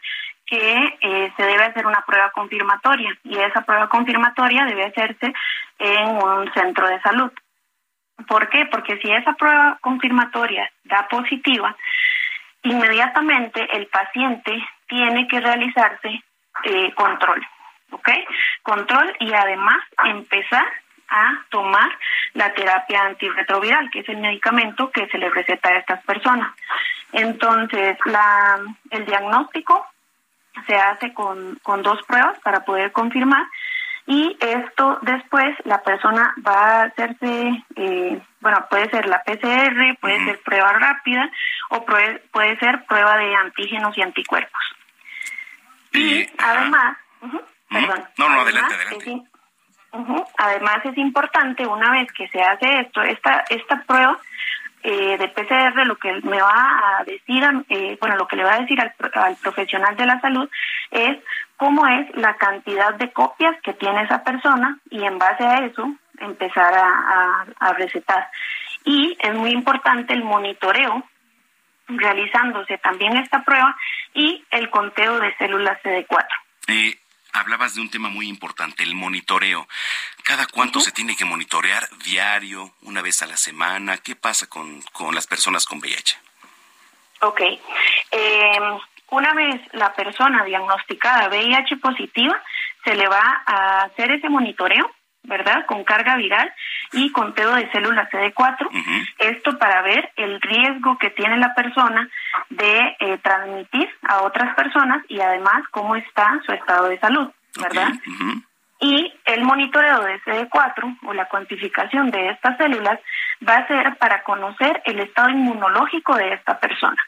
que eh, se debe hacer una prueba confirmatoria y esa prueba confirmatoria debe hacerse en un centro de salud. ¿Por qué? Porque si esa prueba confirmatoria da positiva, inmediatamente el paciente tiene que realizarse eh, control, ¿ok? Control y además empezar a tomar la terapia antirretroviral, que es el medicamento que se le receta a estas personas. Entonces, la, el diagnóstico se hace con, con dos pruebas para poder confirmar y esto después la persona va a hacerse, eh, bueno, puede ser la PCR, puede ser prueba rápida o puede, puede ser prueba de antígenos y anticuerpos. Y, además, perdón, no, no, adelante, adelante. Además es importante una vez que se hace esto, esta, esta prueba eh, de PCR lo que me va a decir, eh, bueno, lo que le va a decir al, profesional de la salud es cómo es la cantidad de copias que tiene esa persona y en base a eso empezar a, recetar. Y es muy importante el monitoreo realizándose también esta prueba y el conteo de células CD4. Eh, hablabas de un tema muy importante, el monitoreo. ¿Cada cuánto se tiene que monitorear? ¿Diario? ¿Una vez a la semana? ¿Qué pasa con, con las personas con VIH? Ok. Eh, una vez la persona diagnosticada VIH positiva, se le va a hacer ese monitoreo, ¿verdad? Con carga viral y conteo de células CD4. Esto para ver el riesgo que tiene la persona de eh, transmitir a otras personas y además cómo está su estado de salud, ¿verdad? Y el monitoreo de CD4 o la cuantificación de estas células va a ser para conocer el estado inmunológico de esta persona.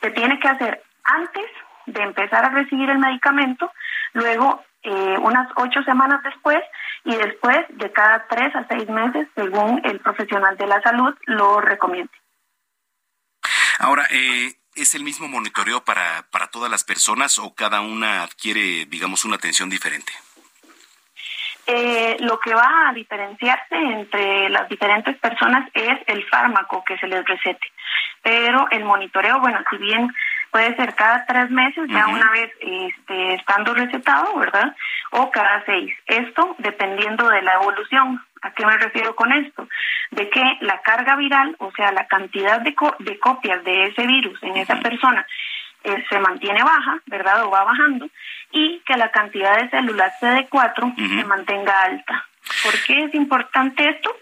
Se tiene que hacer antes de empezar a recibir el medicamento, luego eh, unas ocho semanas después y después de cada tres a seis meses, según el profesional de la salud lo recomiende. Ahora, eh, ¿es el mismo monitoreo para, para todas las personas o cada una adquiere, digamos, una atención diferente? Eh, lo que va a diferenciarse entre las diferentes personas es el fármaco que se les recete. Pero el monitoreo, bueno, si bien puede ser cada tres meses, ya una vez este, estando recetado, ¿verdad? O cada seis. Esto dependiendo de la evolución. ¿A qué me refiero con esto? De que la carga viral, o sea, la cantidad de, de copias de ese virus en esa persona, eh, se mantiene baja, ¿verdad? O va bajando, y que la cantidad de células CD4 se mantenga alta. ¿Por qué es importante esto?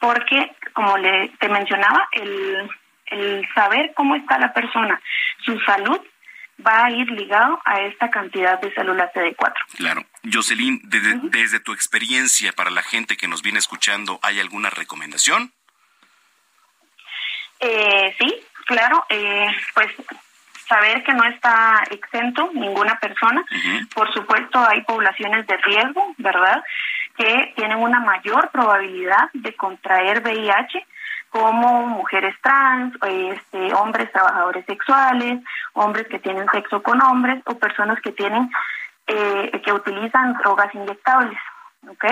Porque, como le, te mencionaba, el, el saber cómo está la persona, su salud, va a ir ligado a esta cantidad de células CD4. Claro. Jocelyn, desde, tu experiencia para la gente que nos viene escuchando, ¿hay alguna recomendación? Eh, sí, claro. Eh, pues saber que no está exento ninguna persona. Por supuesto, hay poblaciones de riesgo, ¿verdad? Que tienen una mayor probabilidad de contraer VIH como mujeres trans, este, hombres trabajadores sexuales, hombres que tienen sexo con hombres o personas que tienen eh, que utilizan drogas inyectables, ¿ok?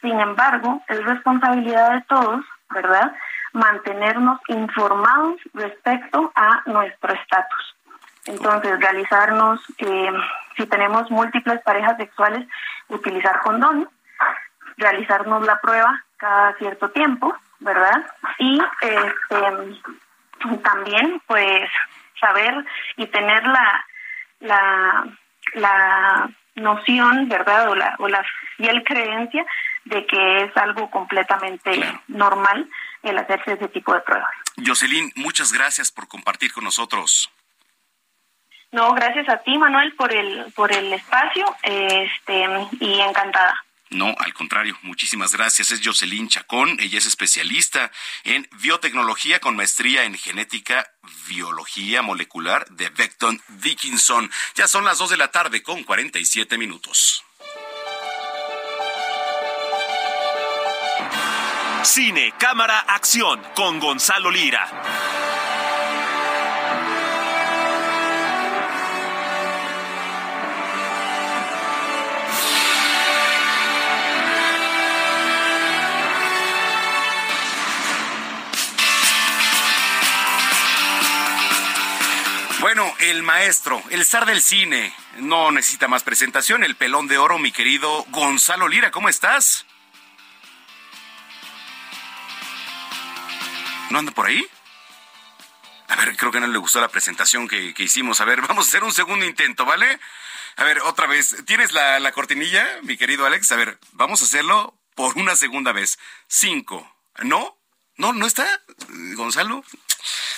Sin embargo, es responsabilidad de todos, ¿verdad? Mantenernos informados respecto a nuestro estatus. Entonces, realizarnos, eh, si tenemos múltiples parejas sexuales, utilizar condón, realizarnos la prueba cada cierto tiempo, ¿verdad? Y este, también, pues, saber y tener la, la, la noción, ¿verdad? O la, o la fiel creencia de que es algo completamente normal el hacerse ese tipo de pruebas. Jocelyn, muchas gracias por compartir con nosotros. No, gracias a ti, Manuel, por el por el espacio, este y encantada. No, al contrario, muchísimas gracias. Es Jocelyn Chacón, ella es especialista en biotecnología con maestría en genética, biología molecular de Vecton Dickinson. Ya son las 2 de la tarde con 47 minutos. Cine, cámara, acción con Gonzalo Lira. Bueno, el maestro, el zar del cine, no necesita más presentación, el pelón de oro, mi querido Gonzalo Lira, ¿cómo estás? ¿No anda por ahí? A ver, creo que no le gustó la presentación que, hicimos. A ver, *laughs* vamos a hacer un segundo intento, ¿vale? A ver, otra vez. ¿Tienes la, la cortinilla, mi querido Alex? A ver, vamos a hacerlo por una segunda vez. Cinco. ¿No? ¿No? ¿No está? ¿Gonzalo?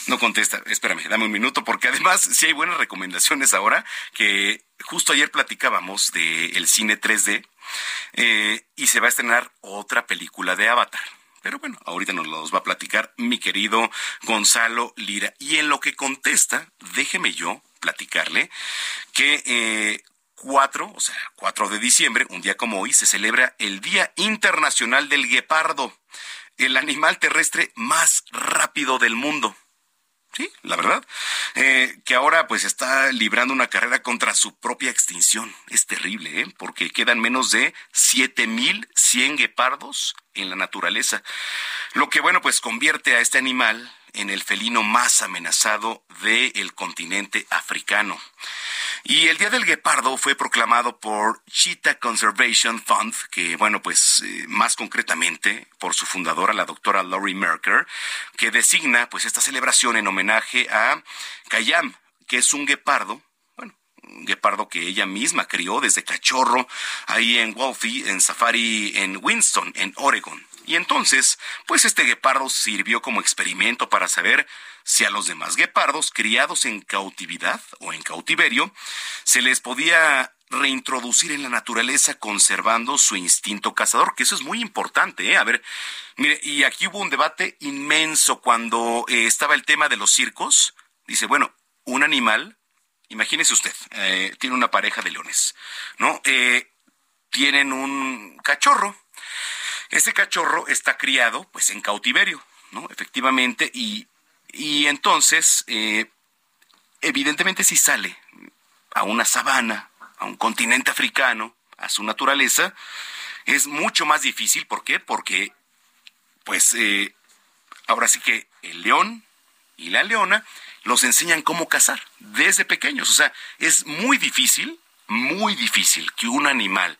No contesta. Espérame, dame un minuto, porque además sí hay buenas recomendaciones ahora, que justo ayer platicábamos del cine 3D eh, y se va a estrenar otra película de Avatar. Pero bueno, ahorita nos los va a platicar mi querido Gonzalo Lira. Y en lo que contesta, déjeme yo platicarle que eh, 4, o sea, 4 de diciembre, un día como hoy, se celebra el Día Internacional del Guepardo, el animal terrestre más rápido del mundo. Sí, la verdad. Eh, que ahora pues está librando una carrera contra su propia extinción. Es terrible, ¿eh? Porque quedan menos de 7100 guepardos en la naturaleza. Lo que, bueno, pues convierte a este animal en el felino más amenazado del continente africano. Y el Día del Guepardo fue proclamado por Cheetah Conservation Fund, que bueno, pues eh, más concretamente por su fundadora, la doctora Laurie Merker, que designa pues esta celebración en homenaje a Kayam, que es un guepardo, bueno, un guepardo que ella misma crió desde cachorro ahí en Wolfie, en Safari en Winston, en Oregon. Y entonces, pues este guepardo sirvió como experimento para saber si a los demás guepardos criados en cautividad o en cautiverio se les podía reintroducir en la naturaleza conservando su instinto cazador, que eso es muy importante, ¿eh? A ver, mire, y aquí hubo un debate inmenso cuando eh, estaba el tema de los circos. Dice, bueno, un animal, imagínese usted, eh, tiene una pareja de leones, ¿no? Eh, tienen un cachorro. Ese cachorro está criado, pues, en cautiverio, ¿no? Efectivamente, y y entonces, eh, evidentemente si sale a una sabana, a un continente africano, a su naturaleza, es mucho más difícil. ¿Por qué? Porque, pues, eh, ahora sí que el león y la leona los enseñan cómo cazar desde pequeños. O sea, es muy difícil, muy difícil que un animal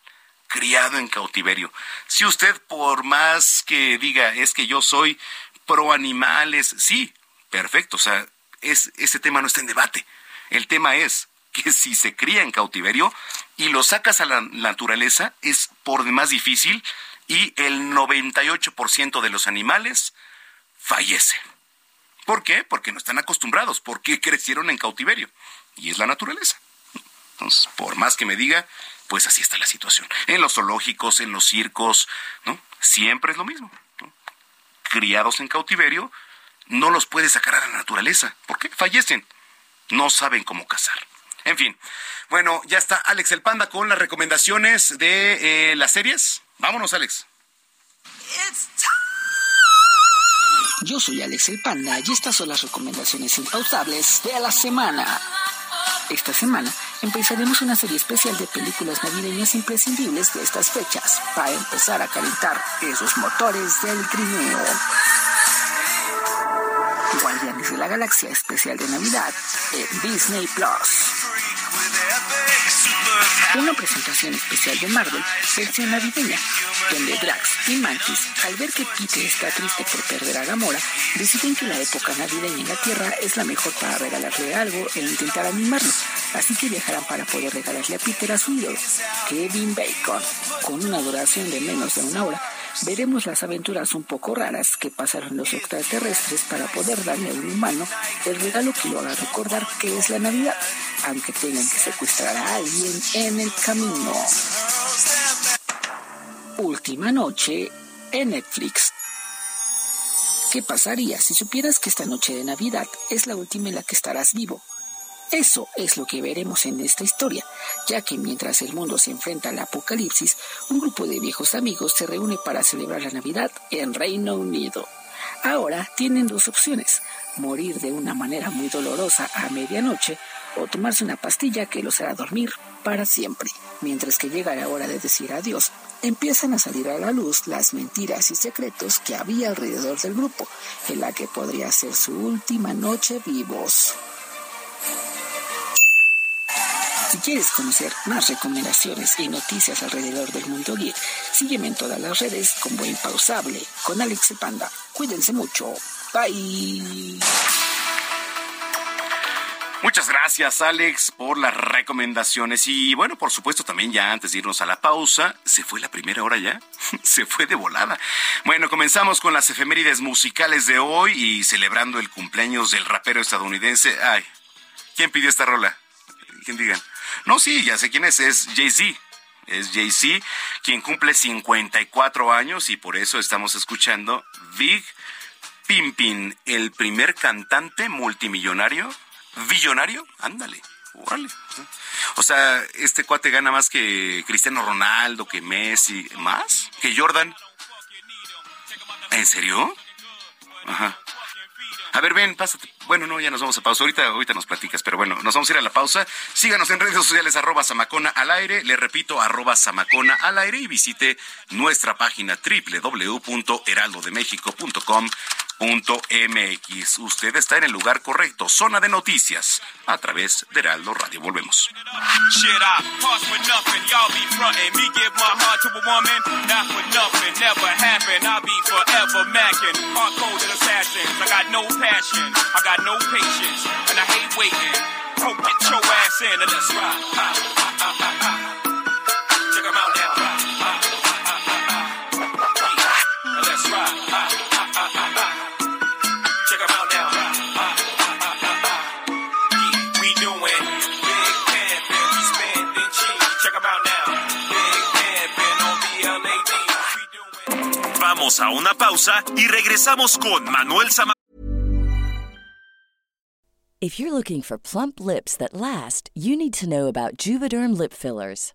criado en cautiverio, si usted por más que diga es que yo soy pro animales, sí, Perfecto, o sea, es, ese tema no está en debate. El tema es que si se cría en cautiverio y lo sacas a la naturaleza es por demás difícil y el 98% de los animales fallecen. ¿Por qué? Porque no están acostumbrados, porque *laughs* crecieron en cautiverio. Y es la naturaleza. Entonces, por más que me diga, pues así está la situación. En los zoológicos, en los circos, ¿no? Siempre es lo mismo. Criados en cautiverio, no los puede sacar a la naturaleza. ¿Por qué? Fallecen. No saben cómo cazar. En fin, bueno, ya está Alex el Panda con las recomendaciones de eh, las series. Vámonos, Alex. Yo soy Alex el Panda y estas son las recomendaciones impautables de la semana. Esta semana empezaremos una serie especial de películas navideñas imprescindibles de estas fechas para empezar a calentar esos motores del trineo. De la Galaxia especial de Navidad en Disney Plus. Una presentación especial de Marvel, versión navideña, donde Drax y Mantis, al ver que Peter está triste por perder a Gamora, deciden que la época navideña en la Tierra es la mejor para regalarle algo e intentar animarlo. Así que viajarán para poder regalarle a Peter a su ídolo, Kevin Bacon, con una duración de menos de una hora veremos las aventuras un poco raras que pasaron los extraterrestres para poder darle a un humano el regalo que lo haga recordar que es la Navidad, aunque tengan que secuestrar a alguien en el camino. Última noche en Netflix. ¿Qué pasaría si supieras que esta noche de Navidad es la última en la que estarás vivo? Eso es lo que veremos en esta historia, ya que mientras el mundo se enfrenta al apocalipsis, un grupo de viejos amigos se reúne para celebrar la Navidad en Reino Unido. Ahora tienen dos opciones, morir de una manera muy dolorosa a medianoche o tomarse una pastilla que los hará dormir para siempre. Mientras que llega la hora de decir adiós, empiezan a salir a la luz las mentiras y secretos que había alrededor del grupo, en la que podría ser su última noche vivos. Si quieres conocer más recomendaciones y noticias alrededor del mundo geek, sígueme en todas las redes como Impausable con Alex Panda. Cuídense mucho. Bye. Muchas gracias, Alex, por las recomendaciones. Y bueno, por supuesto, también ya antes de irnos a la pausa, ¿se fue la primera hora ya? *laughs* se fue de volada. Bueno, comenzamos con las efemérides musicales de hoy y celebrando el cumpleaños del rapero estadounidense. Ay, ¿quién pidió esta rola? ¿Quién digan? No, sí, ya sé quién es, es Jay-Z. Es Jay-Z, quien cumple 54 años y por eso estamos escuchando Big Pimpin, el primer cantante multimillonario ¿Billonario? Ándale. Órale. O sea, este cuate gana más que Cristiano Ronaldo, que Messi, más que Jordan. ¿En serio? Ajá. A ver, ven, pásate. Bueno, no, ya nos vamos a pausa. Ahorita, ahorita nos platicas, pero bueno, nos vamos a ir a la pausa. Síganos en redes sociales, arroba Samacona al aire. Le repito, arroba Samacona al aire y visite nuestra página www.heraldodemexico.com MX. Usted está en el lugar correcto. Zona de noticias. A través de Heraldo Radio. Volvemos. Vamos a una pausa y regresamos con Manuel Sama. If you're looking for plump lips that last, you need to know about Juvederm lip fillers.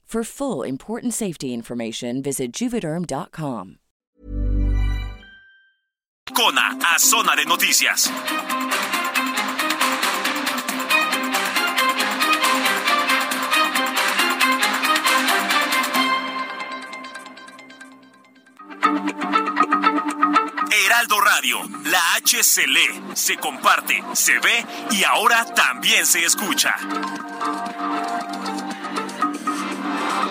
For full important safety information, visit juvederm.com. Cona a Zona de Noticias. Heraldo Radio, la H se lee, se comparte, se ve y ahora también se escucha.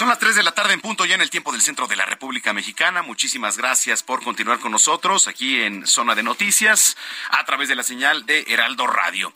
Son las 3 de la tarde en punto ya en el tiempo del centro de la República Mexicana. Muchísimas gracias por continuar con nosotros aquí en Zona de Noticias a través de la señal de Heraldo Radio.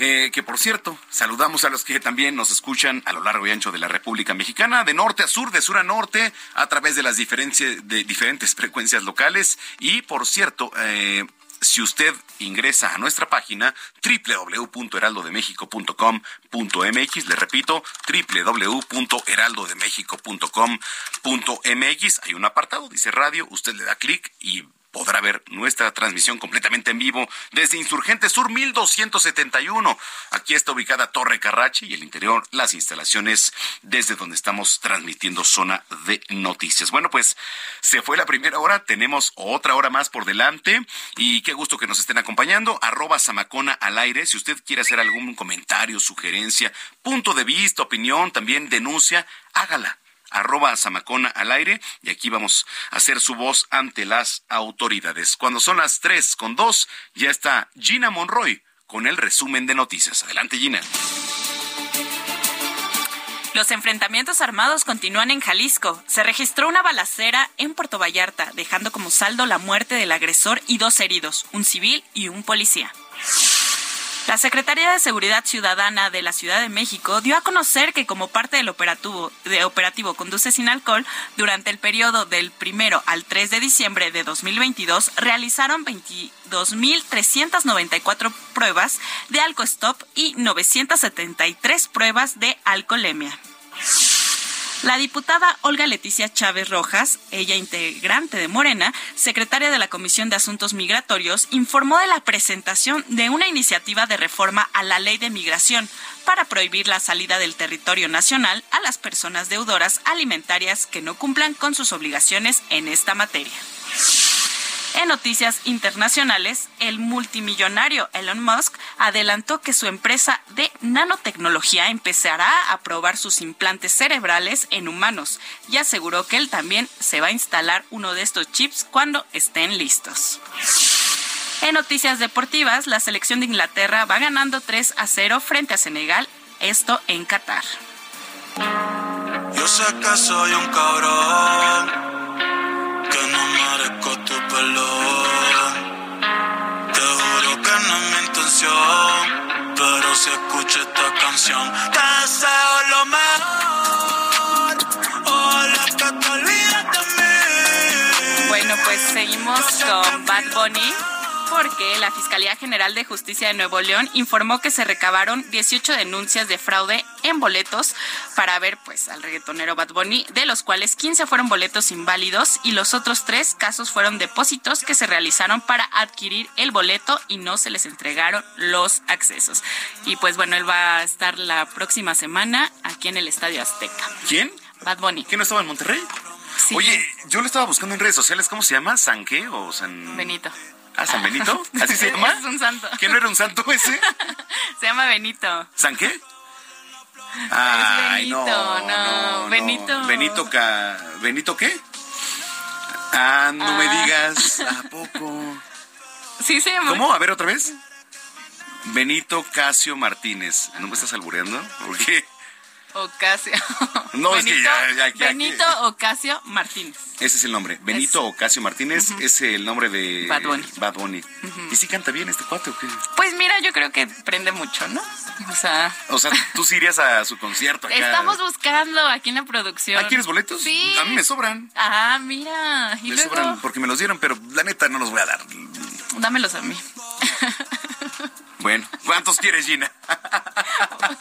Eh, que por cierto, saludamos a los que también nos escuchan a lo largo y ancho de la República Mexicana, de norte a sur, de sur a norte, a través de las de diferentes *laughs* frecuencias locales. Y por cierto, eh, si usted ingresa a nuestra página www.heraldodemexico.com.mx, le repito, www.heraldodemexico.com.mx, hay un apartado, dice radio, usted le da clic y podrá ver nuestra transmisión completamente en vivo desde Insurgente Sur 1271. Aquí está ubicada Torre Carrache y el interior las instalaciones desde donde estamos transmitiendo zona de noticias. Bueno, pues se fue la primera hora, tenemos otra hora más por delante y qué gusto que nos estén acompañando. Arroba Samacona al aire. Si usted quiere hacer algún comentario, sugerencia, punto de vista, opinión, también denuncia, hágala arroba Zamacona al aire y aquí vamos a hacer su voz ante las autoridades. Cuando son las 3 con 2, ya está Gina Monroy con el resumen de noticias. Adelante, Gina. Los enfrentamientos armados continúan en Jalisco. Se registró una balacera en Puerto Vallarta, dejando como saldo la muerte del agresor y dos heridos, un civil y un policía. La Secretaría de Seguridad Ciudadana de la Ciudad de México dio a conocer que como parte del operativo, Conduce sin alcohol, durante el periodo del primero al 3 de diciembre de 2022 realizaron 22.394 pruebas de alcohol-stop y 973 pruebas de alcoholemia. La diputada Olga Leticia Chávez Rojas, ella integrante de Morena, secretaria de la Comisión de Asuntos Migratorios, informó de la presentación de una iniciativa de reforma a la ley de migración para prohibir la salida del territorio nacional a las personas deudoras alimentarias que no cumplan con sus obligaciones en esta materia. En noticias internacionales, el multimillonario Elon Musk adelantó que su empresa de nanotecnología empezará a probar sus implantes cerebrales en humanos y aseguró que él también se va a instalar uno de estos chips cuando estén listos. En noticias deportivas, la selección de Inglaterra va ganando 3 a 0 frente a Senegal, esto en Qatar. Yo sé que soy un cabrón perdón. Te juro que no es mi intención, pero si escucho esta canción, te deseo lo mejor. Ojalá que te olvides de mí. Bueno, pues seguimos con Bad Bunny porque la Fiscalía General de Justicia de Nuevo León informó que se recabaron 18 denuncias de fraude en boletos para ver pues al reggaetonero Bad Bunny, de los cuales 15 fueron boletos inválidos y los otros tres casos fueron depósitos que se realizaron para adquirir el boleto y no se les entregaron los accesos. Y pues bueno, él va a estar la próxima semana aquí en el Estadio Azteca. ¿Quién? Bad Bunny. ¿Quién no estaba en Monterrey? Sí. Oye, yo lo estaba buscando en redes sociales, ¿cómo se llama? ¿San qué o San...? Benito. Ah, ¿San Benito? ¿Así se *laughs* llama? Es un santo. ¿Que no era un santo ese? *laughs* se llama Benito. ¿San qué? Ay, Benito, no, no, no, Benito. Benito ca... ¿Benito qué? Ah, no Ah. me digas. ¿A *laughs* poco? Sí se llama. ¿Cómo? A ver otra vez. Benito Casio Martínez. ¿No me estás albureando? ¿Por qué? Ocasio. *laughs* No, es que Benito, ya- ya- ya- Benito Ocasio Martínez. Ese es el nombre. Benito Ocasio Martínez es el nombre de Bad Bunny. Bad Bunny. ¿Y si canta bien este cuate o qué? Pues mira, yo creo que prende mucho, ¿no? O sea, O sea, tú sí irías a su concierto acá. estamos buscando aquí en la producción. ¿Ah, quieres boletos? Sí. A mí me sobran. Ah, mira. Y Me luego, sobran porque me los dieron, pero la neta no los voy a dar. dámelos a mí. *laughs* Bueno, ¿cuántos quieres, Gina? *laughs*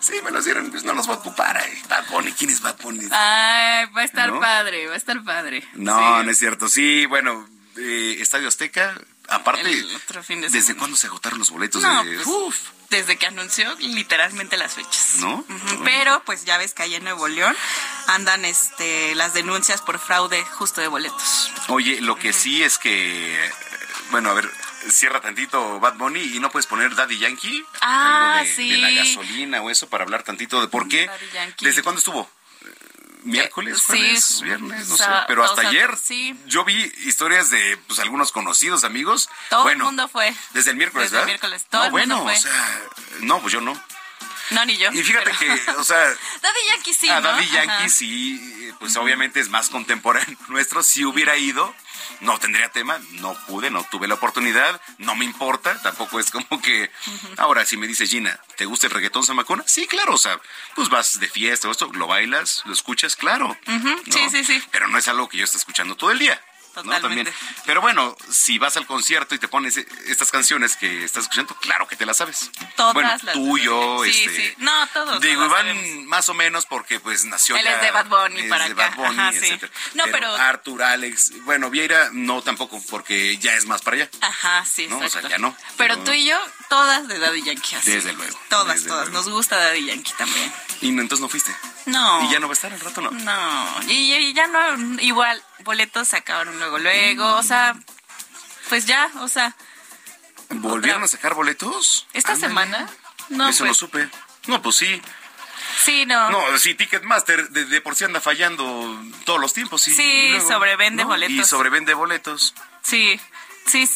sí, me los dieron, pues no los voy a ocupar. Ay, Bad Bunny, ¿quién es Bad Bunny? Ay, va a estar ¿No? padre, va a estar padre. No, Sí. no es cierto. Sí, bueno, eh, Estadio Azteca, aparte, El otro fin de ¿desde cuándo se agotaron los boletos? No, de- pues, Uf, desde que anunció literalmente las fechas. ¿no? Pero pues ya ves que allá en Nuevo León andan este las denuncias por fraude justo de boletos. Oye, lo que sí es que, eh, bueno, a ver, cierra tantito Bad Bunny y no puedes poner Daddy Yankee. Ah, algo de, sí. de la gasolina o eso para hablar tantito de por qué. ¿Desde cuándo estuvo? Eh, ¿Miércoles, sí, jueves, viernes? No sé. Pero hasta o sea, ayer sí. yo vi historias de pues, algunos conocidos, amigos. Todo bueno, el mundo fue. Desde el miércoles, Desde el ¿verdad? miércoles, todo no, el bueno, mundo fue. o sea, no, pues yo no. No, ni yo. Y fíjate pero- que, o sea, *laughs* Daddy Yankee sí, a ¿no? Daddy Yankee Ajá. sí, pues obviamente es más contemporáneo *laughs* nuestro. Si hubiera ido, no tendría tema, no pude, no tuve la oportunidad, no me importa, tampoco es como que... Ahora, si me dice Gina, ¿te gusta el reggaetón zamacona? Sí, claro, o sea, pues vas de fiesta o esto, lo bailas, lo escuchas, claro. Sí, sí, sí. Pero no es algo que yo esté escuchando todo el día. ¿No? Totalmente. También. Pero bueno, si vas al concierto y te pones estas canciones que estás escuchando, claro que te las sabes. Todas bueno, las tú, yo, Sí, este, sí. No, todos. Digo, sabemos. más o menos porque pues nació Él ya- es de Bad Bunny es para de acá. Bad Bunny, Ajá, sí. No, pero- Arthur, Alex, bueno, Vieira no tampoco porque ya es más para allá. Ajá, sí, No, o sea, ya no, Pero pero- tú y yo, todas de Daddy Yankee. así. Desde luego, Todas, desde todas. luego. Nos gusta Daddy Yankee también. Y no, entonces no fuiste. No. Y ya no va a estar al rato, ¿no? No, y, y ya no, igual, boletos se acabaron luego, luego, o sea, pues ya, o sea, ¿Volvieron a sacar boletos? esta Ándale. semana, no, Eso pues, supe. No, pues sí. Sí, no. No, sí, Ticketmaster de, por sí anda fallando todos los tiempos. Sí, sí sobrevende boletos. Y sobrevende boletos. Sí, sí.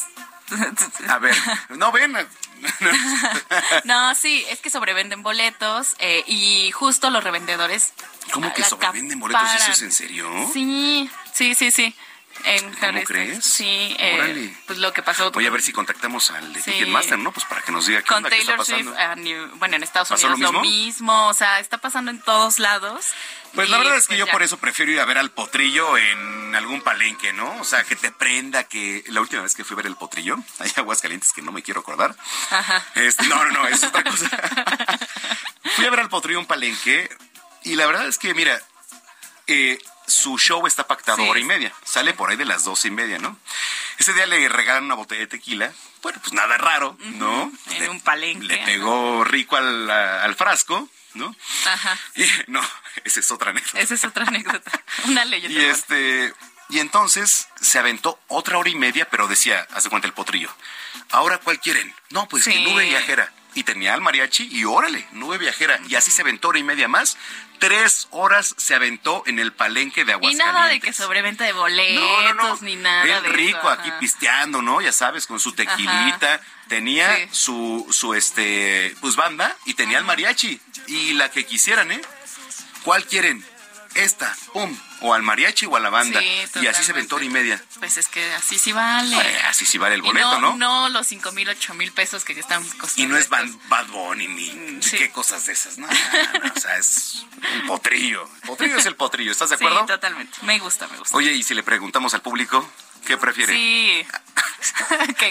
A ver, no ven. *laughs* no, sí, es que sobrevenden boletos eh, y justo los revendedores. ¿Cómo que sobrevenden boletos? ¿Eso es en serio? Sí, sí, sí, sí. En ¿Cómo crees? Sí, eh, pues lo que pasó. Voy a ver si contactamos al de Ticketmaster, ¿no? Pues para que nos diga qué, Con onda, Taylor está pasando. Swift, bueno, en Estados Unidos lo mismo? lo mismo? o sea, está pasando en todos lados. Pues la verdad es que pues yo por eso prefiero ir a ver al potrillo en algún palenque, ¿no? O sea, que te prenda que la última vez que fui a ver el potrillo, *laughs* hay aguas calientes que no me quiero acordar. Ajá. Este, no, no, no, es otra cosa. *laughs* fui a ver al potrillo un palenque y la verdad es que, mira, eh, su show está pactado hora y media. Sale por ahí de las doce y media, ¿no? Ese día le regalan una botella de tequila. Bueno, pues nada raro, ¿no? En un palenque. Le pegó rico al, al frasco, ¿no? Ajá. Y, *laughs* no, esa es otra anécdota. Esa es otra anécdota. *laughs* Una leyenda. Y este. Y entonces se aventó otra hora y media, pero decía, hace cuenta el potrillo. ¿Ahora cuál quieren? No, pues que nube viajera y tenía al mariachi y órale, nube viajera. Y así se aventó hora y media más. Tres horas se aventó en el palenque de Aguascalientes. Y nada de que sobreventa de boletos, ni nada Bien rico aquí pisteando, ¿no? Ya sabes, con su tequilita. Tenía su, su, este, pues banda y tenía el mariachi. Y la que quisieran, ¿eh? ¿Cuál quieren? esta, pum, o al mariachi o a la banda. y así se ventó hora y media. Pues es que así sí vale. así sí vale el boleto, no, ¿no? los cinco mil, ocho mil pesos que están costando. Y no es Bad, Bunny ni qué cosas de esas, ¿no? o sea, es un potrillo. El potrillo es el potrillo, ¿estás de acuerdo? Sí, totalmente. Me gusta, me gusta. Oye, y si le preguntamos al público, ¿qué prefiere? Sí.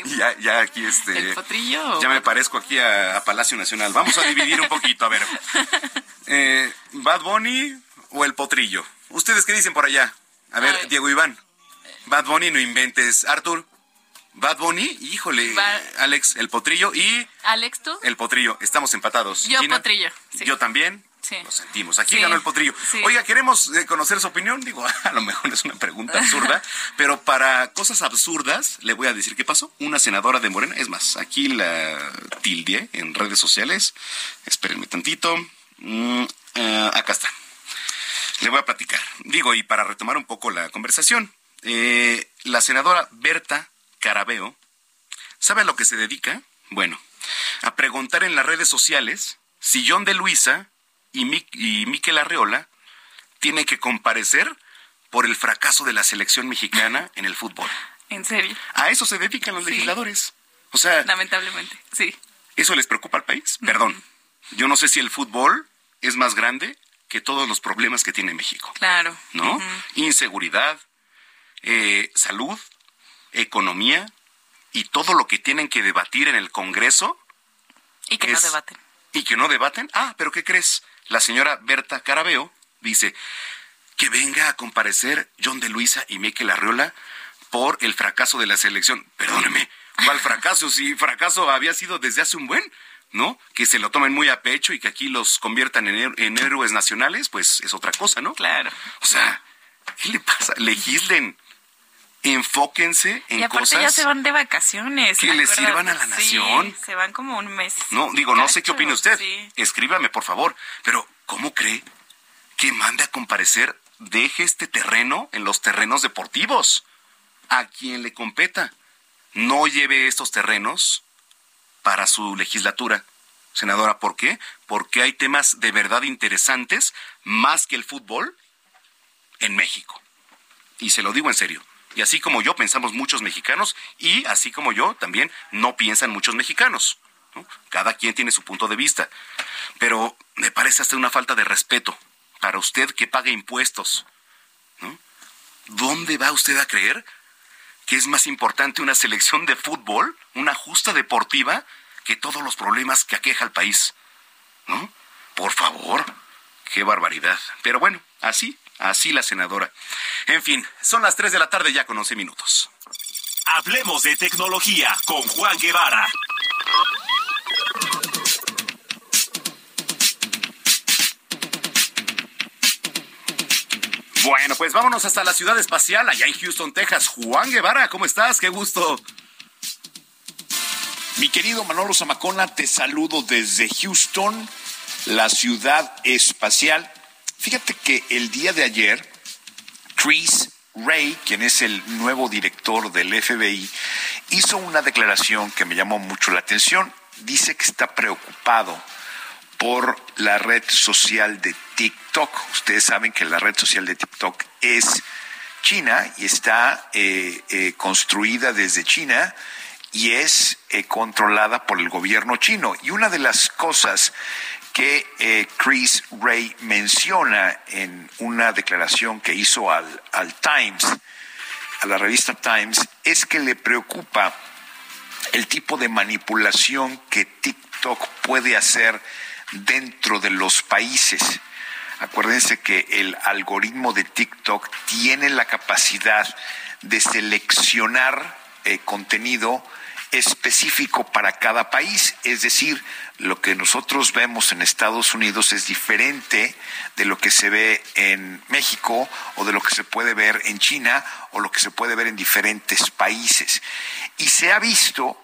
*laughs* ya, ya aquí este. ¿El potrillo? Ya me parezco aquí a, Palacio Nacional. Vamos a dividir un poquito, a ver. *laughs* Eh, Bad Bunny o el potrillo? ¿Ustedes qué dicen por allá? A ver, Diego Iván. Bad Bunny, no inventes. Arthur. Bad Bunny, híjole, Alex, el potrillo y... Alex, ¿tú? El potrillo, estamos empatados. Yo potrillo. Yo también. Sí. Lo sentimos. Aquí ganó el potrillo. Oiga, queremos eh, conocer su opinión. Digo, *laughs* a lo mejor es una pregunta *laughs* absurda, pero para cosas absurdas le voy a decir qué pasó. Una senadora de Morena, es más, aquí la tildie en redes sociales. Espérenme tantito. Mm, eh, acá está. Le voy a platicar. Digo, y para retomar un poco la conversación, eh, la senadora Berta Carabeo, ¿sabe a lo que se dedica? Bueno, a preguntar en las redes sociales si John de Luisa y, Miquel Arreola tienen que comparecer por el fracaso de la selección mexicana en el fútbol. ¿En serio? A eso se dedican los legisladores. O sea, lamentablemente, sí. ¿Eso les preocupa al país? Perdón. Yo no sé si el fútbol es más grande que todos los problemas que tiene México. Claro. ¿No? Inseguridad, eh, salud, economía y todo lo que tienen que debatir en el Congreso. Y que no debaten. Y que no debaten. Ah, pero ¿qué crees? La señora Berta Carabeo dice que venga a comparecer John de Luisa y Miquel Arriola por el fracaso de la selección. Perdóneme, ¿cuál fracaso? Si fracaso había sido desde hace un buen. ¿No? Que se lo tomen muy a pecho y que aquí los conviertan en, héroes nacionales, pues es otra cosa, ¿no? Claro. O sea, ¿qué le pasa? Legislen, enfóquense en y aparte cosas ya se van de vacaciones. Que les sirvan a la nación. se van como un mes. No, digo, no sé qué opina usted. Escríbame, por favor. Pero, ¿cómo cree que mande a comparecer? Deje este terreno en los terrenos deportivos. A quien le competa. No lleve estos terrenos para su legislatura. Senadora, ¿por qué? Porque hay temas de verdad interesantes, más que el fútbol, en México. Y se lo digo en serio. Y así como yo pensamos muchos mexicanos, y así como yo también no piensan muchos mexicanos. Cada quien tiene su punto de vista. Pero me parece hasta una falta de respeto para usted que pague impuestos. ¿Dónde va usted a creer que es más importante una selección de fútbol, una justa deportiva, que todos los problemas que aqueja al país. ¿No? Por favor, qué barbaridad. Pero bueno, así, así la senadora. En fin, son las 3 de la tarde ya con 11 minutos. Hablemos de tecnología con Juan Guevara. Bueno, pues vámonos hasta la ciudad espacial, allá en Houston, Texas. Juan Guevara, ¿cómo estás? Qué gusto. Mi querido Manolo Zamacona, te saludo desde Houston la ciudad espacial. Fíjate que el día de ayer, Chris Ray, quien es el nuevo director del FBI, hizo una declaración que me llamó mucho la atención. Dice que está preocupado por la red social de TikTok. Ustedes saben que la red social de TikTok es China y está eh, eh, construida desde China y es eh, controlada por el gobierno chino. Y una de las cosas que Chris Ray menciona en una declaración que hizo al, al Times, a la revista Times, es que le preocupa el tipo de manipulación que TikTok puede hacer dentro de los países. Acuérdense que el algoritmo de TikTok tiene la capacidad de seleccionar eh, contenido específico para cada país. Es decir, lo que nosotros vemos en Estados Unidos es diferente de lo que se ve en México o de lo que se puede ver en China o lo que se puede ver en diferentes países. Y se ha visto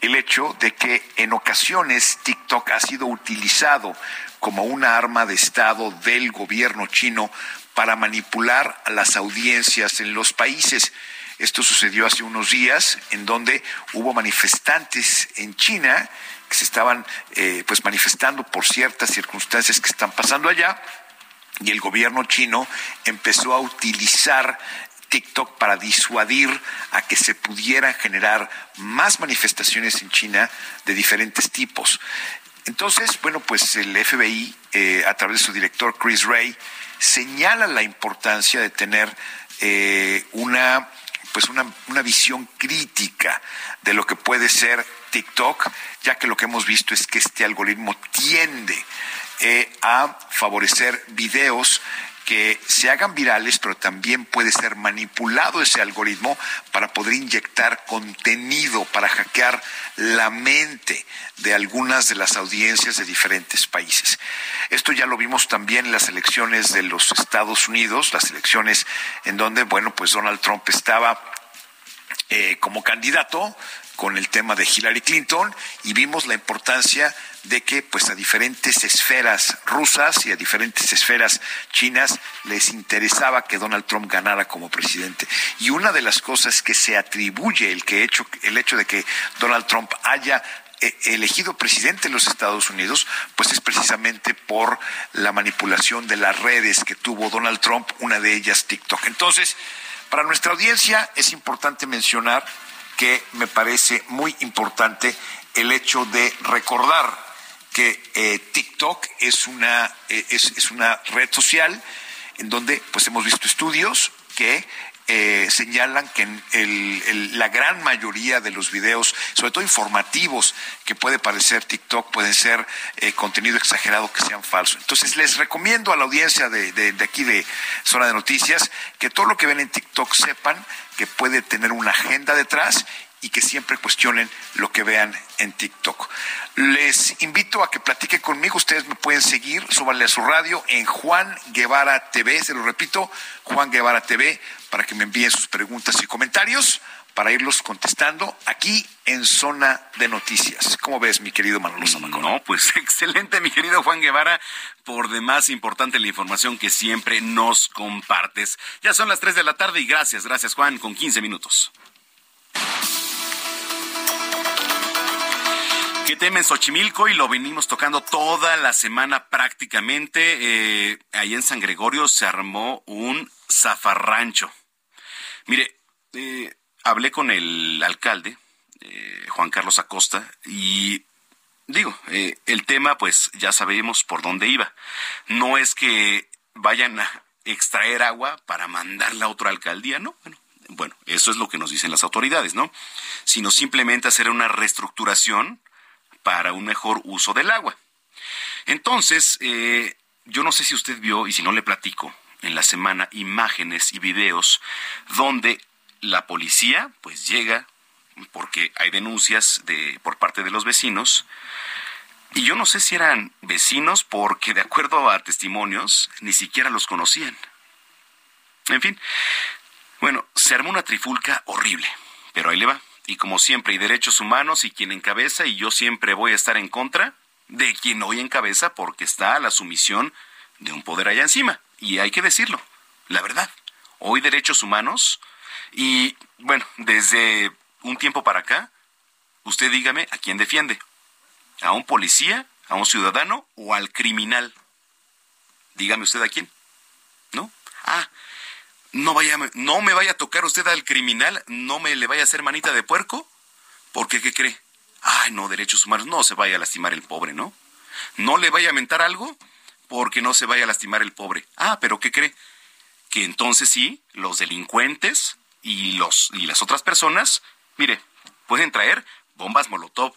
el hecho de que en ocasiones TikTok ha sido utilizado como una arma de Estado del gobierno chino para manipular a las audiencias en los países. Esto sucedió hace unos días, en donde hubo manifestantes en China que se estaban eh, pues manifestando por ciertas circunstancias que están pasando allá y el gobierno chino empezó a utilizar TikTok para disuadir a que se pudieran generar más manifestaciones en China de diferentes tipos. Entonces, bueno, pues el FBI, eh, a través de su director Chris Ray, señala la importancia de tener eh, una pues una, una, visión crítica de lo que puede ser TikTok, ya que lo que hemos visto es que este algoritmo tiende eh, a favorecer videos que se hagan virales, pero también puede ser manipulado ese algoritmo para poder inyectar contenido, para hackear la mente de algunas de las audiencias de diferentes países. Esto ya lo vimos también en las elecciones de los Estados Unidos, las elecciones en donde, bueno, pues Donald Trump estaba eh, como candidato con el tema de Hillary Clinton y vimos la importancia de que pues a diferentes esferas rusas y a diferentes esferas chinas les interesaba que Donald Trump ganara como presidente. Y una de las cosas que se atribuye el que hecho el hecho de que Donald Trump haya eh, elegido presidente de los Estados Unidos, pues es precisamente por la manipulación de las redes que tuvo Donald Trump, una de ellas TikTok. Entonces, para nuestra audiencia es importante mencionar que me parece muy importante el hecho de recordar que eh, TikTok es una, eh, es, una red social en donde pues hemos visto estudios que eh, señalan que la gran mayoría de los videos, sobre todo informativos, que puede parecer TikTok, pueden ser contenido exagerado que sean falsos. Entonces les recomiendo a la audiencia de, de, aquí de Zona de Noticias que todo lo que ven en TikTok sepan que puede tener una agenda detrás y que siempre cuestionen lo que vean en TikTok. Les invito a que platiquen conmigo. Ustedes me pueden seguir, súbanle a su radio en Juan Guevara TV. Se lo repito, Juan Guevara TV, para que me envíen sus preguntas y comentarios para irlos contestando aquí en Zona de Noticias. ¿Cómo ves, mi querido Manolo Zamacón? No, pues *laughs* excelente, mi querido Juan Guevara. Por demás, importante la información que siempre nos compartes. Ya son las 3 de la tarde y gracias, gracias, Juan, con 15 minutos. ¿Qué temen Xochimilco? Y lo venimos tocando toda la semana prácticamente. Eh, ahí en San Gregorio se armó un zafarrancho. Mire, eh, hablé con el alcalde, eh, Juan Carlos Acosta, y digo, el tema pues ya sabemos por dónde iba. No es que vayan a extraer agua para mandarla a otra alcaldía, no, bueno, bueno, eso es lo que nos dicen las autoridades, ¿no? Sino simplemente hacer una reestructuración para un mejor uso del agua. Entonces, eh, yo no sé si usted vio, y si no le platico, en la semana imágenes y videos donde la policía pues llega porque hay denuncias de por parte de los vecinos y yo no sé si eran vecinos porque de acuerdo a testimonios ni siquiera los conocían. En fin, bueno, se armó una trifulca horrible, pero ahí le va y como siempre, y derechos humanos y quien encabeza, y yo siempre voy a estar en contra, de quien hoy encabeza porque está a la sumisión de un poder allá encima. Y hay que decirlo, la verdad. Hoy derechos humanos y, bueno, desde un tiempo para acá, usted dígame a quién defiende. ¿A un policía, a un ciudadano o al criminal? Dígame usted a quién. ¿No? Ah, no, vaya, no me vaya a tocar usted al criminal, no me le vaya a hacer manita de puerco, porque ¿qué cree? Ay, no, derechos humanos, no se vaya a lastimar el pobre, ¿no? No le vaya a mentar algo porque no se vaya a lastimar el pobre. Ah, pero ¿qué cree? Que entonces sí, los delincuentes y, los, y las otras personas, mire, pueden traer bombas Molotov,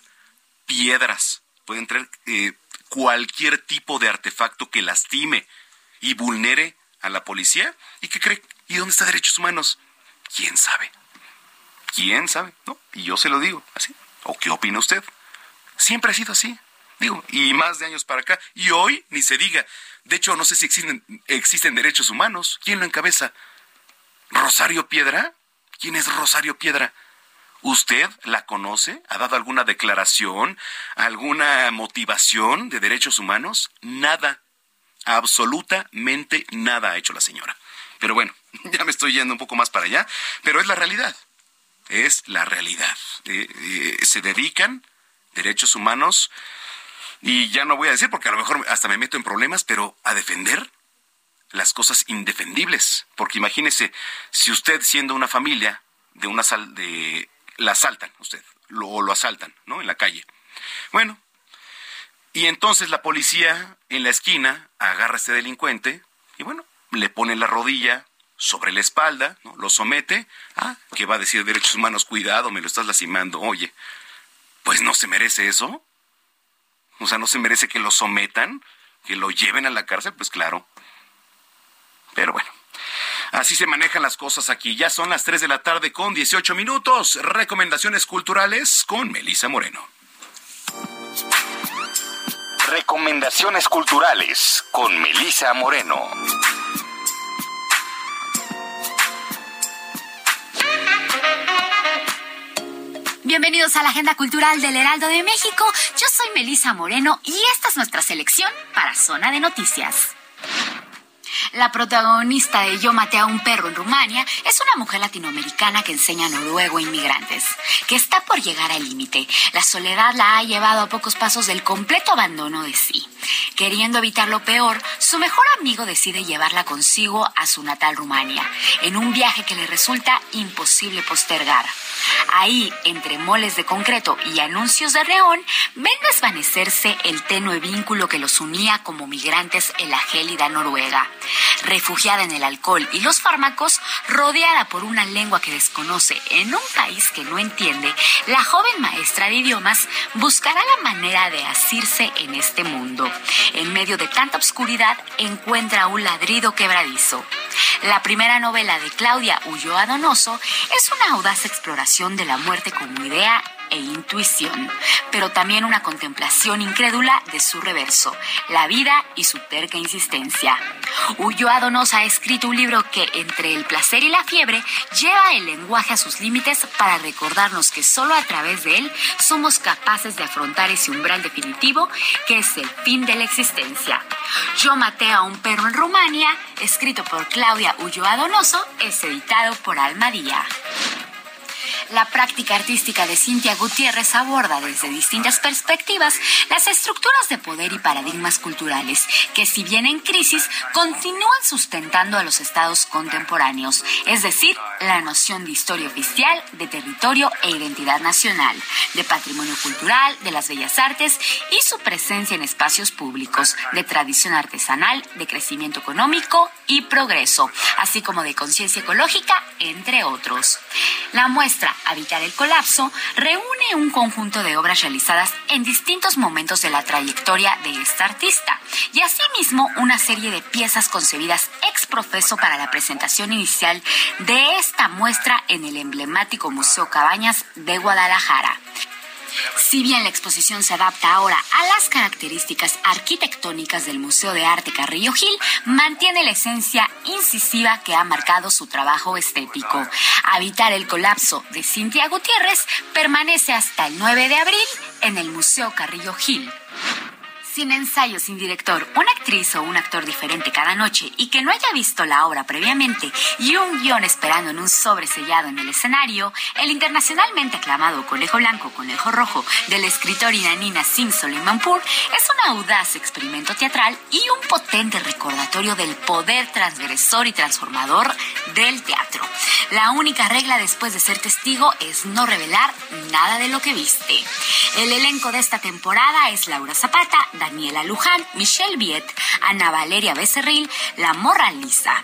piedras, pueden traer eh, cualquier tipo de artefacto que lastime y vulnere a la policía. ¿Y qué cree? ¿Y dónde está derechos humanos? ¿Quién sabe? ¿Quién sabe? ¿No? Y yo se lo digo, así. ¿O qué opina usted? Siempre ha sido así. Digo, y más de años para acá. Y hoy ni se diga. De hecho, no sé si existen, derechos humanos. ¿Quién lo encabeza? ¿Rosario Piedra? ¿Quién es Rosario Piedra? ¿Usted la conoce? ¿Ha dado alguna declaración? ¿Alguna motivación de derechos humanos? Nada. Absolutamente nada ha hecho la señora. Pero bueno, *laughs* ya me estoy yendo un poco más para allá, pero es la realidad. Es la realidad. Eh, eh, se dedican derechos humanos y ya no voy a decir porque a lo mejor hasta me meto en problemas, pero a defender las cosas indefendibles. Porque imagínese, si usted siendo una familia de una sal de la asaltan usted, o lo asaltan, ¿no? En la calle. Bueno, y entonces la policía en la esquina agarra a este delincuente y bueno, le pone la rodilla sobre la espalda, ¿no? lo somete. Ah, ¿qué va a decir derechos humanos? Cuidado, me lo estás lastimando. Oye, pues no se merece eso. O sea, no se merece que lo sometan, que lo lleven a la cárcel, pues claro. Pero bueno, así se manejan las cosas aquí. Ya son las 3 de la tarde con 18 minutos. Recomendaciones culturales con Melisa Moreno. Recomendaciones culturales con Melisa Moreno. Bienvenidos a la Agenda Cultural del Heraldo de México. Yo soy Melisa Moreno y esta es nuestra selección para Zona de Noticias. La protagonista de Yo maté a un perro en Rumania es una mujer latinoamericana que enseña noruego a inmigrantes, que está por llegar al límite. La soledad la ha llevado a pocos pasos del completo abandono de sí. Queriendo evitar lo peor, su mejor amigo decide llevarla consigo a su natal Rumania, en un viaje que le resulta imposible postergar. Ahí, entre moles de concreto y anuncios de reón, ven desvanecerse el tenue vínculo que los unía como migrantes en la gélida Noruega. Refugiada en el alcohol y los fármacos, rodeada por una lengua que desconoce en un país que no entiende, la joven maestra de idiomas buscará la manera de asirse en este mundo. En medio de tanta oscuridad, encuentra un ladrido quebradizo. La primera novela de Claudia Ulloa Donoso es una audaz exploración de la muerte como idea e intuición, pero también una contemplación incrédula de su reverso, la vida y su terca insistencia. Ulloa Donoso ha escrito un libro que, entre el placer y la fiebre, lleva el lenguaje a sus límites para recordarnos que solo a través de él somos capaces de afrontar ese umbral definitivo que es el fin de la existencia. Yo maté a un perro en Rumania, escrito por Claudia Ulloa Donoso, es editado por Almadía. La práctica artística de Cintia Gutiérrez aborda desde distintas perspectivas las estructuras de poder y paradigmas culturales que, si bien en crisis, continúan sustentando a los estados contemporáneos, es decir, la noción de historia oficial, de territorio e identidad nacional, de patrimonio cultural, de las bellas artes y su presencia en espacios públicos, de tradición artesanal, de crecimiento económico y progreso, así como de conciencia ecológica, entre otros. La muestra Habitar el Colapso reúne un conjunto de obras realizadas en distintos momentos de la trayectoria de esta artista y asimismo una serie de piezas concebidas ex profeso para la presentación inicial de esta muestra en el emblemático Museo Cabañas de Guadalajara. Si bien la exposición se adapta ahora a las características arquitectónicas del Museo de Arte Carrillo Gil, mantiene la esencia incisiva que ha marcado su trabajo estético. Habitar el colapso de Cintia Gutiérrez permanece hasta el 9 de abril en el Museo Carrillo Gil. Sin ensayo, sin director, una actriz o un actor diferente cada noche y que no haya visto la obra previamente y un guion esperando en un sobre sellado en el escenario, el internacionalmente aclamado Conejo Blanco, Conejo Rojo del escritor Inanina Simpson Manpur es un audaz experimento teatral y un potente recordatorio del poder transgresor y transformador del teatro. La única regla después de ser testigo es no revelar nada de lo que viste. El elenco de esta temporada es Laura Zapata, Daniela Luján, Michelle Viet, Ana Valeria Becerril, La Morra Lisa.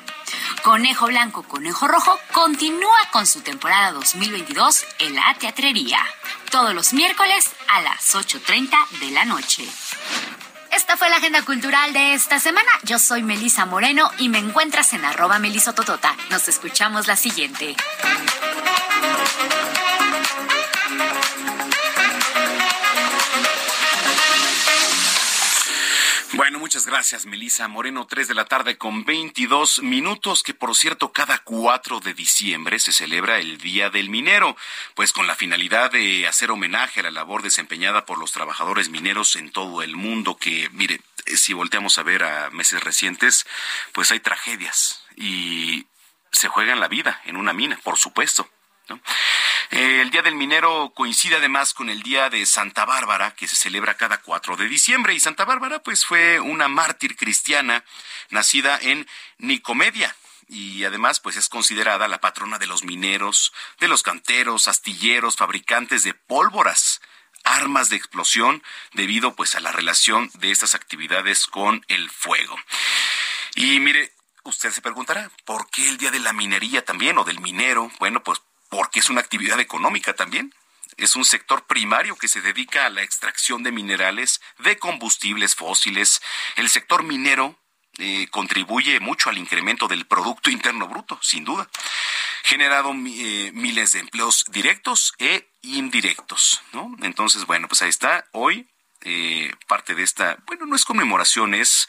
Conejo Blanco, Conejo Rojo continúa con su temporada 2022 en la teatrería. Todos los miércoles a las 8.30 de la noche. Esta fue la agenda cultural de esta semana. Yo soy Melisa Moreno y me encuentras en arroba melisototota. Nos escuchamos la siguiente. Bueno, muchas gracias, Melisa Moreno. Tres de la tarde con 22 minutos, que por cierto, cada 4 de diciembre se celebra el Día del Minero, pues con la finalidad de hacer homenaje a la labor desempeñada por los trabajadores mineros en todo el mundo, que, mire, si volteamos a ver a meses recientes, pues hay tragedias y se juegan la vida en una mina, por supuesto. Eh, el Día del Minero coincide además con el Día de Santa Bárbara, que se celebra cada 4 de diciembre. Y Santa Bárbara, pues, fue una mártir cristiana nacida en Nicomedia, y además pues es considerada la patrona de los mineros, de los canteros, astilleros, fabricantes de pólvoras, armas de explosión debido pues a la relación de estas actividades con el fuego. Y mire, usted se preguntará, ¿por qué el día de la minería también o del minero? Bueno, pues porque es una actividad económica también. Es un sector primario que se dedica a la extracción de minerales, de combustibles fósiles. El sector minero eh, contribuye mucho al incremento del Producto Interno Bruto, sin duda. Generado eh, miles de empleos directos e indirectos, ¿no? Entonces, bueno, pues ahí está. Hoy, eh, parte de esta, bueno, no es conmemoración, es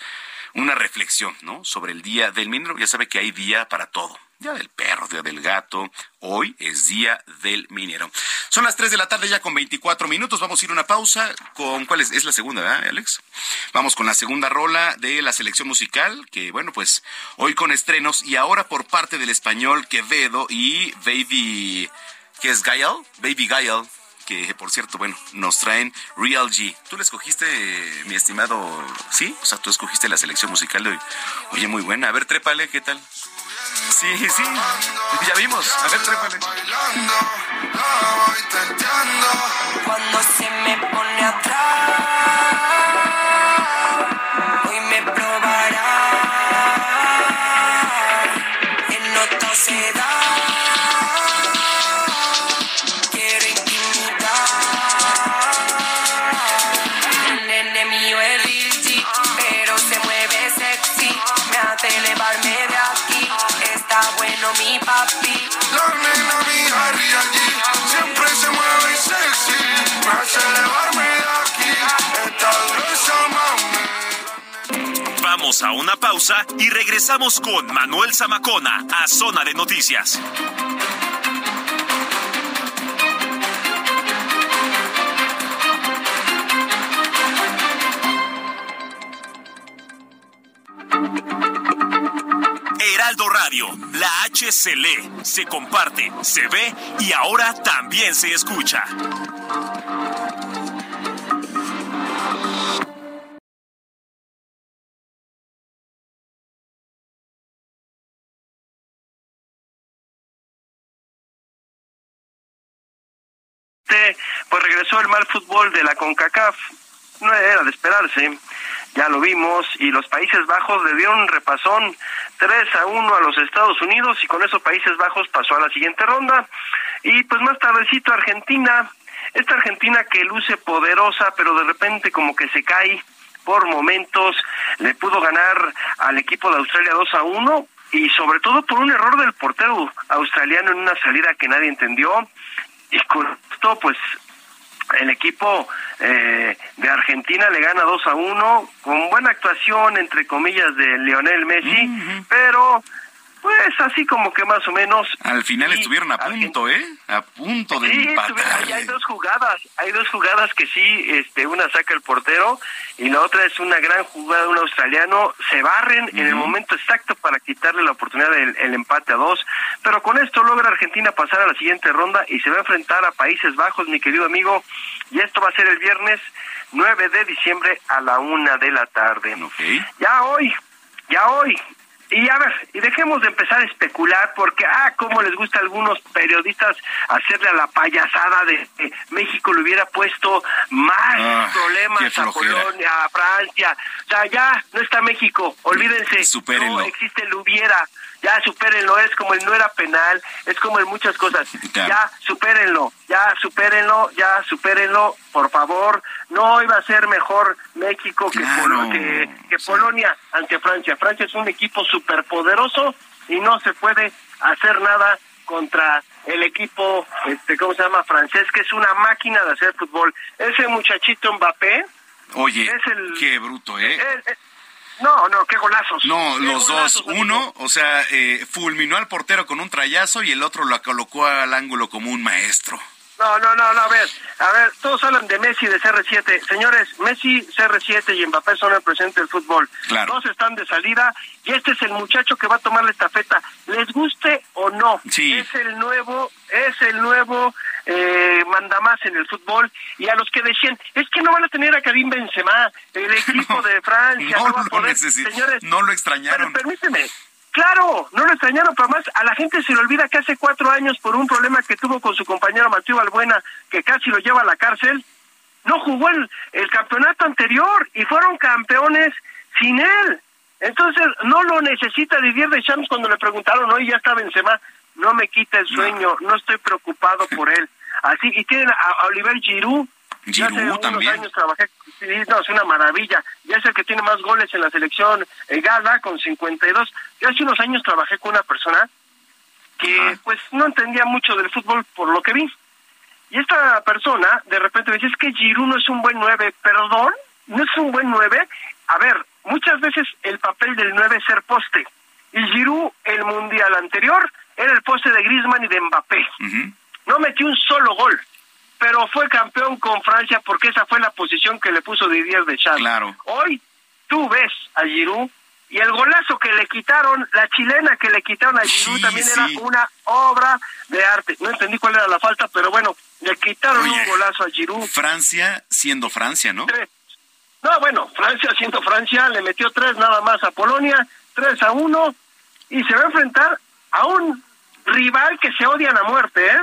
una reflexión, ¿no? Sobre el Día del Minero. Ya sabe que hay día para todo. Día del perro, día del gato. Hoy es día del minero. Son las 3 de la tarde ya con 24 minutos. Vamos a ir a una pausa con cuál es, es la segunda, ¿verdad, Alex? Vamos con la segunda rola de la selección musical, que bueno, pues hoy con estrenos y ahora por parte del español Quevedo y Baby, ¿qué es Gael? Baby Gael que por cierto, bueno, nos traen Real G. Tú le escogiste, mi estimado, ¿sí? O sea, tú escogiste la selección musical de hoy. Oye, muy buena. A ver, trépale, ¿qué tal? Sí, sí, ya vimos. A ver, trépale. Cuando se me pone atrás, papi. La nena mía G siempre se mueve sexy. Me hace elevarme de aquí. Está gruesa, mami. Vamos a una pausa y regresamos con Manuel Zamacona a Zona de Noticias. La H se lee, se comparte, se ve y ahora también se escucha. pues regresó el mal fútbol de la CONCACAF. No era de esperarse, ya lo vimos, y los Países Bajos le dieron un repasón 3 a 1 a los Estados Unidos y con eso Países Bajos pasó a la siguiente ronda. Y pues más tardecito Argentina, esta Argentina que luce poderosa, pero de repente como que se cae por momentos, le pudo ganar al equipo de Australia 2 a 1 y sobre todo por un error del portero australiano en una salida que nadie entendió y con esto pues el equipo eh, de Argentina le gana 2 a 1 con buena actuación entre comillas de Lionel Messi, pero Pues así como que más o menos. Al final estuvieron a punto, ¿eh? A punto de sí, empatar. Hay dos jugadas, hay dos jugadas que sí, este, una saca el portero y la otra es una gran jugada de un australiano. Se barren en el momento exacto para quitarle la oportunidad del el empate a dos. Pero con esto logra Argentina pasar a la siguiente ronda y se va a enfrentar a Países Bajos, mi querido amigo. Y esto va a ser el viernes 9 de diciembre a la una de la tarde. Ya hoy, ya hoy, y a ver, y dejemos de empezar a especular porque, ah, cómo les gusta a algunos periodistas hacerle a la payasada de que México le hubiera puesto más ah, problemas a Polonia, a Francia. O sea, ya no está México, olvídense. No existe el hubiera ya supérenlo, es como el no era penal, es como en muchas cosas, ya supérenlo, ya supérenlo, ya supérenlo, por favor, no iba a ser mejor México que, que, Polonia ante Francia, Francia es un equipo superpoderoso y no se puede hacer nada contra el equipo, este, ¿cómo se llama? Francés, que es una máquina de hacer fútbol. Ese muchachito Mbappé. Oye, es el, qué bruto, ¿eh? No, no, qué golazos. No, los dos. Uno, o sea, eh, fulminó al portero con un trayazo y el otro lo colocó al ángulo como un maestro. No, no, no, no, a ver, a ver, todos hablan de Messi, de CR7. Señores, Messi, CR7 y Mbappé son el presente del fútbol. Claro. Dos están de salida y este es el muchacho que va a tomar la estafeta. Les guste o no, sí. es el nuevo, es el nuevo eh, manda más en el fútbol y a los que decían, es que no van a tener a Karim Benzema, el *laughs* equipo de Francia, no, va a poder, señores, no lo extrañaron. Pero permíteme, Claro, no lo extrañaron, pero más a la gente se le olvida que hace cuatro años por un problema que tuvo con su compañero Mateo Albuena, que casi lo lleva a la cárcel, no jugó el, el campeonato anterior y fueron campeones sin él. Entonces, no lo necesita Didier Deschamps cuando le preguntaron, hoy ya está Benzema, no me quita el sueño, no, estoy preocupado por él. Así, y tienen a Oliver Giroud, Giroud también. años trabajé, no, es una maravilla. Ya es el que tiene más goles en la selección eh, Gala con 52. Yo hace unos años trabajé con una persona que pues no entendía mucho del fútbol por lo que vi. Y esta persona de repente me dice, es que Giroud no es un buen nueve. Perdón, no es un buen nueve. A ver, muchas veces el papel del nueve es ser poste. Y Giroud, el mundial anterior, era el poste de Griezmann y de Mbappé. No metió un solo gol pero fue campeón con Francia porque esa fue la posición que le puso Didier Deschamps. Claro. Hoy tú ves a Giroud y el golazo que le quitaron, la chilena que le quitaron a Giroud también era una obra de arte. No entendí cuál era la falta, pero bueno, le quitaron un golazo a Giroud. Francia siendo Francia, ¿no? No, bueno, Francia siendo Francia, le metió tres nada más a Polonia, tres a uno, y se va a enfrentar a un rival que se odian a muerte, ¿eh?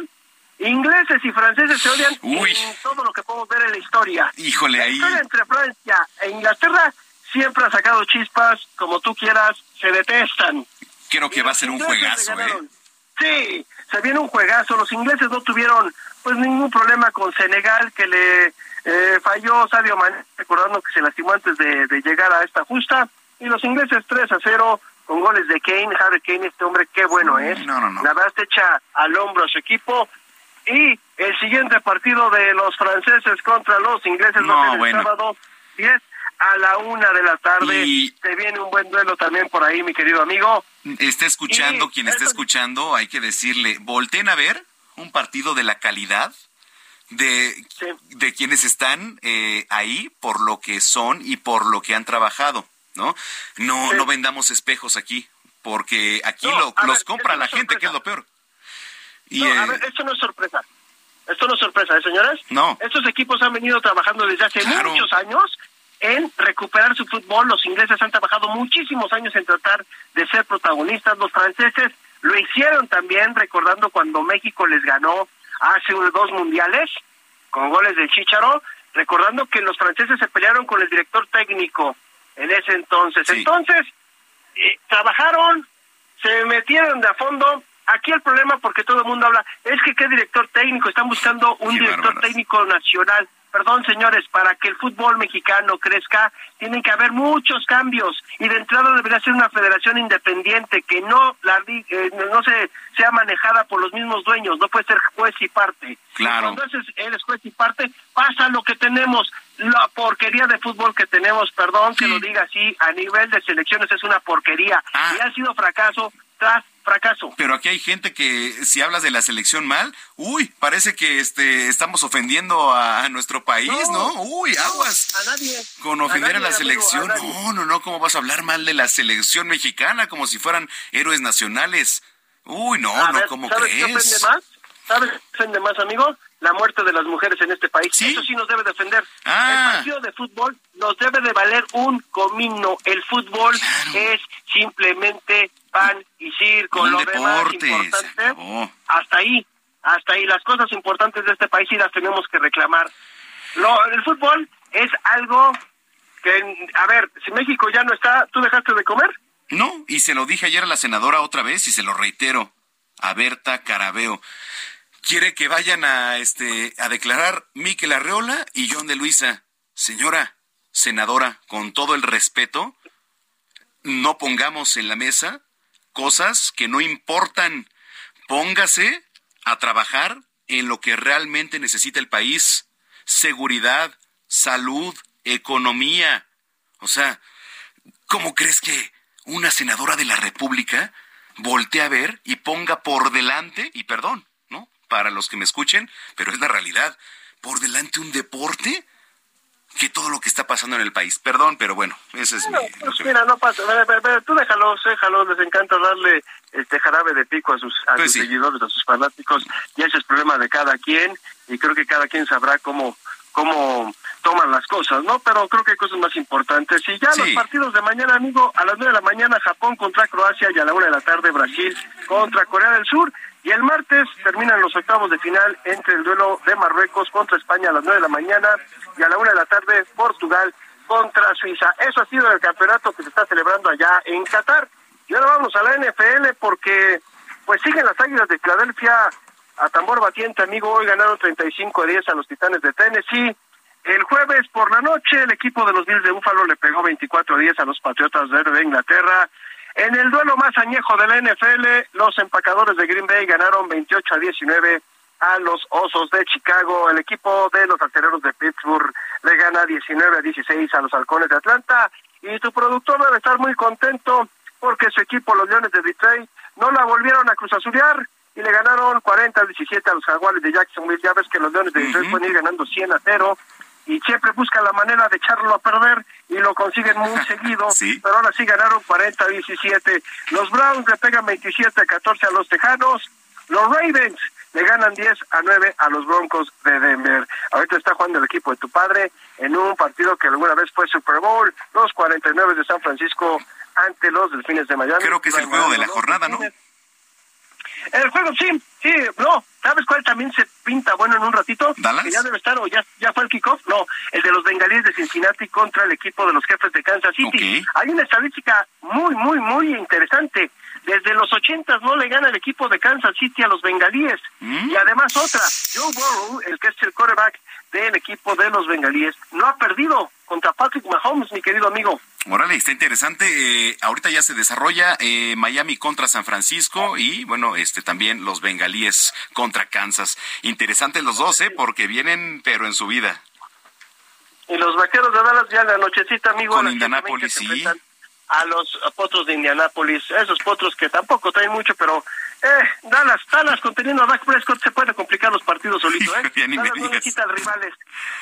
Ingleses y franceses se odian en todo lo que podemos ver en la historia. Híjole, ahí. La entre Francia e Inglaterra siempre ha sacado chispas, como tú quieras, se detestan. Creo que va a ser un juegazo, ¿eh? Sí, se viene un juegazo. Los ingleses no tuvieron pues ningún problema con Senegal, que le eh, falló Sadio Mané, recordando que se lastimó antes de, llegar a esta justa. Y los ingleses 3 a 0 con goles de Kane, Harry Kane, este hombre qué bueno es. No, no, no. La verdad se echa al hombro a su equipo y el siguiente partido de los franceses contra los ingleses va a ser el sábado 10 a la una de la tarde. Y... Se viene un buen duelo también por ahí, mi querido amigo. Está escuchando, quien está escuchando, hay que decirle, volten a ver un partido de la calidad de, de quienes están eh, ahí por lo que son y por lo que han trabajado, ¿no? No, no vendamos espejos aquí, porque aquí lo, los compra la gente, que es lo peor no, a ver, esto no es sorpresa. Esto no es sorpresa, ¿eh, señores? No. Estos equipos han venido trabajando desde hace muchos años en recuperar su fútbol. Los ingleses han trabajado muchísimos años en tratar de ser protagonistas. Los franceses lo hicieron también, recordando cuando México les ganó hace dos mundiales con goles de Chicharo, recordando que los franceses se pelearon con el director técnico en ese entonces. Entonces, eh, trabajaron, se metieron de a fondo Aquí el problema, porque todo el mundo habla, es que qué director técnico, están buscando un director técnico nacional. Perdón, señores, para que el fútbol mexicano crezca, tienen que haber muchos cambios y de entrada debería ser una federación independiente que no la eh, no se sea manejada por los mismos dueños, no puede ser juez y parte. Claro. Entonces él es juez y parte, pasa lo que tenemos, la porquería de fútbol que tenemos, perdón que lo diga así, a nivel de selecciones es una porquería ah. y ha sido fracaso tras fracaso. Pero aquí hay gente que si hablas de la selección mal, uy, parece que este estamos ofendiendo a, nuestro país, ¿no? Uy, aguas. A nadie. Con ofender a, la selección. no, no, no, ¿cómo vas a hablar mal de la selección mexicana como si fueran héroes nacionales? Uy, no, no, ¿cómo crees? Qué ofende más? ¿Sabes qué ofende más, amigo? La muerte de las mujeres en este país. Eso sí nos debe defender. Ah. El partido de fútbol nos debe de valer un comino. El fútbol es simplemente pan y circo. Un lo deporte, demás importante, hasta ahí, hasta ahí. Las cosas importantes de este país sí las tenemos que reclamar. Lo, el fútbol es algo que, a ver, si México ya no está, ¿tú dejaste de comer? No, y se lo dije ayer a la senadora otra vez y se lo reitero. A Berta Carabeo. Quiere que vayan a este a declarar Miquel Arreola y John de Luisa. Señora senadora, con todo el respeto, no pongamos en la mesa cosas que no importan. Póngase a trabajar en lo que realmente necesita el país. Seguridad, salud, economía. O sea, ¿cómo crees que una senadora de la República voltee a ver y ponga por delante, y perdón, ¿no? Para los que me escuchen, pero es la realidad, por delante un deporte que todo lo que está pasando en el país. Perdón, pero bueno, ese es mi... Pues mira, no pasa, tú déjalos, déjalos, les encanta darle este jarabe de pico a sus, a Pues sus seguidores, a sus fanáticos, y ese es el problema de cada quien, y creo que cada quien sabrá cómo, cómo toman las cosas, ¿no? Pero creo que hay cosas más importantes. Y ya los partidos de mañana, amigo, a las nueve de la mañana Japón contra Croacia y a la una de la tarde Brasil contra Corea del Sur. Y el martes terminan los octavos de final entre el duelo de Marruecos contra España a las nueve de la mañana y a la una de la tarde Portugal contra Suiza. Eso ha sido el campeonato que se está celebrando allá en Qatar. Y ahora vamos a la NFL porque pues siguen las Águilas de Filadelfia a tambor batiente, amigo. Hoy ganaron 35 a 10 a los Titanes de Tennessee. El jueves por la noche el equipo de los Bills de Búfalo le pegó 24 a 10 a los Patriotas de Inglaterra. En el duelo más añejo de la NFL, los empacadores de Green Bay ganaron 28 a 19 a los Osos de Chicago. El equipo de los aceleros de Pittsburgh le gana 19 a 16 a los Halcones de Atlanta. Y tu productor debe estar muy contento porque su equipo, los Leones de Detroit, no la volvieron a cruzazulear y le ganaron 40 a 17 a los Jaguares de Jacksonville. Ya ves que los Leones de Detroit pueden ir ganando 100 a 0 y siempre buscan la manera de echarlo a perder y lo consiguen muy *laughs* seguido, pero ahora sí ganaron 40 a 17. Los Browns le pegan 27 a 14 a los Tejanos, los Ravens le ganan 10 a 9 a los Broncos de Denver. Ahorita está jugando el equipo de tu padre en un partido que alguna vez fue Super Bowl, los 49 de San Francisco ante los Delfines de Miami. Creo que es el juego de la jornada, ¿no? El juego, sí, sí, no. ¿Sabes cuál también se pinta bueno en un ratito? ¿Dallas? Que ya debe estar, o ya, ya fue el kickoff. No, el de los bengalíes de Cincinnati contra el equipo de los jefes de Kansas City. Hay una estadística muy, muy, muy interesante. Desde los ochentas no le gana el equipo de Kansas City a los bengalíes. Y además otra, Joe Burrow, el que es el quarterback del equipo de los bengalíes, no ha perdido contra Patrick Mahomes, mi querido amigo. Órale, está interesante. Eh, ahorita ya se desarrolla eh, Miami contra San Francisco y bueno, este también los bengalíes contra Kansas. Interesantes los dos, ¿eh? Porque vienen, pero en su vida. Y los vaqueros de Dallas ya en la nochecita, amigo. Con Indianápolis, sí. A los potros de Indianápolis, esos potros que tampoco traen mucho, pero eh, Dallas, Dallas conteniendo a Dak Prescott se puede complicar los partidos solito, ¿eh? *laughs* Ya ni me Dallas no necesita rivales,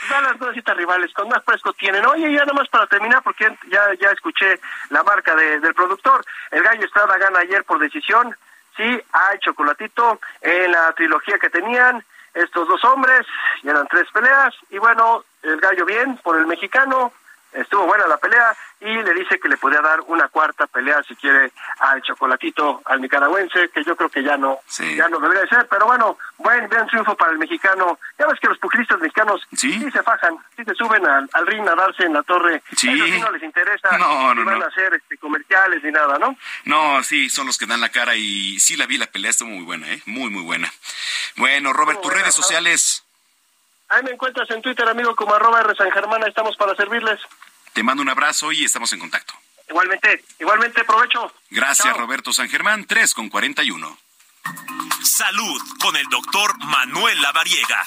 Dallas no necesita rivales, con Dak Prescott tienen. Oye, ya nomás para terminar, porque ya ya escuché la marca de- del productor, el Gallo Estrada gana ayer por decisión, sí, hay chocolatito en la trilogía que tenían estos dos hombres, y eran tres peleas, y bueno, el Gallo bien por el mexicano, estuvo buena la pelea y le dice que le podía dar una cuarta pelea si quiere al chocolatito al nicaragüense que yo creo que ya no ya no debería de ser pero bueno buen triunfo para el mexicano ya ves que los pugilistas mexicanos Sí. se fajan sí se suben al, al ring a darse en la torre Sí. Eso sí no les interesa No, no, ni van no. a hacer este, comerciales ni nada no No, sí, son los que dan la cara y sí la vi la pelea, estuvo muy buena, ¿eh? Muy, muy buena. Bueno, Robert, tus redes sociales, ahí me encuentras en Twitter amigo como arroba R San Germán estamos para servirles te mando un abrazo y estamos en contacto. igualmente igualmente provecho Gracias, Roberto San Germán, 3 con 41. Salud con el doctor Manuel Lavariega.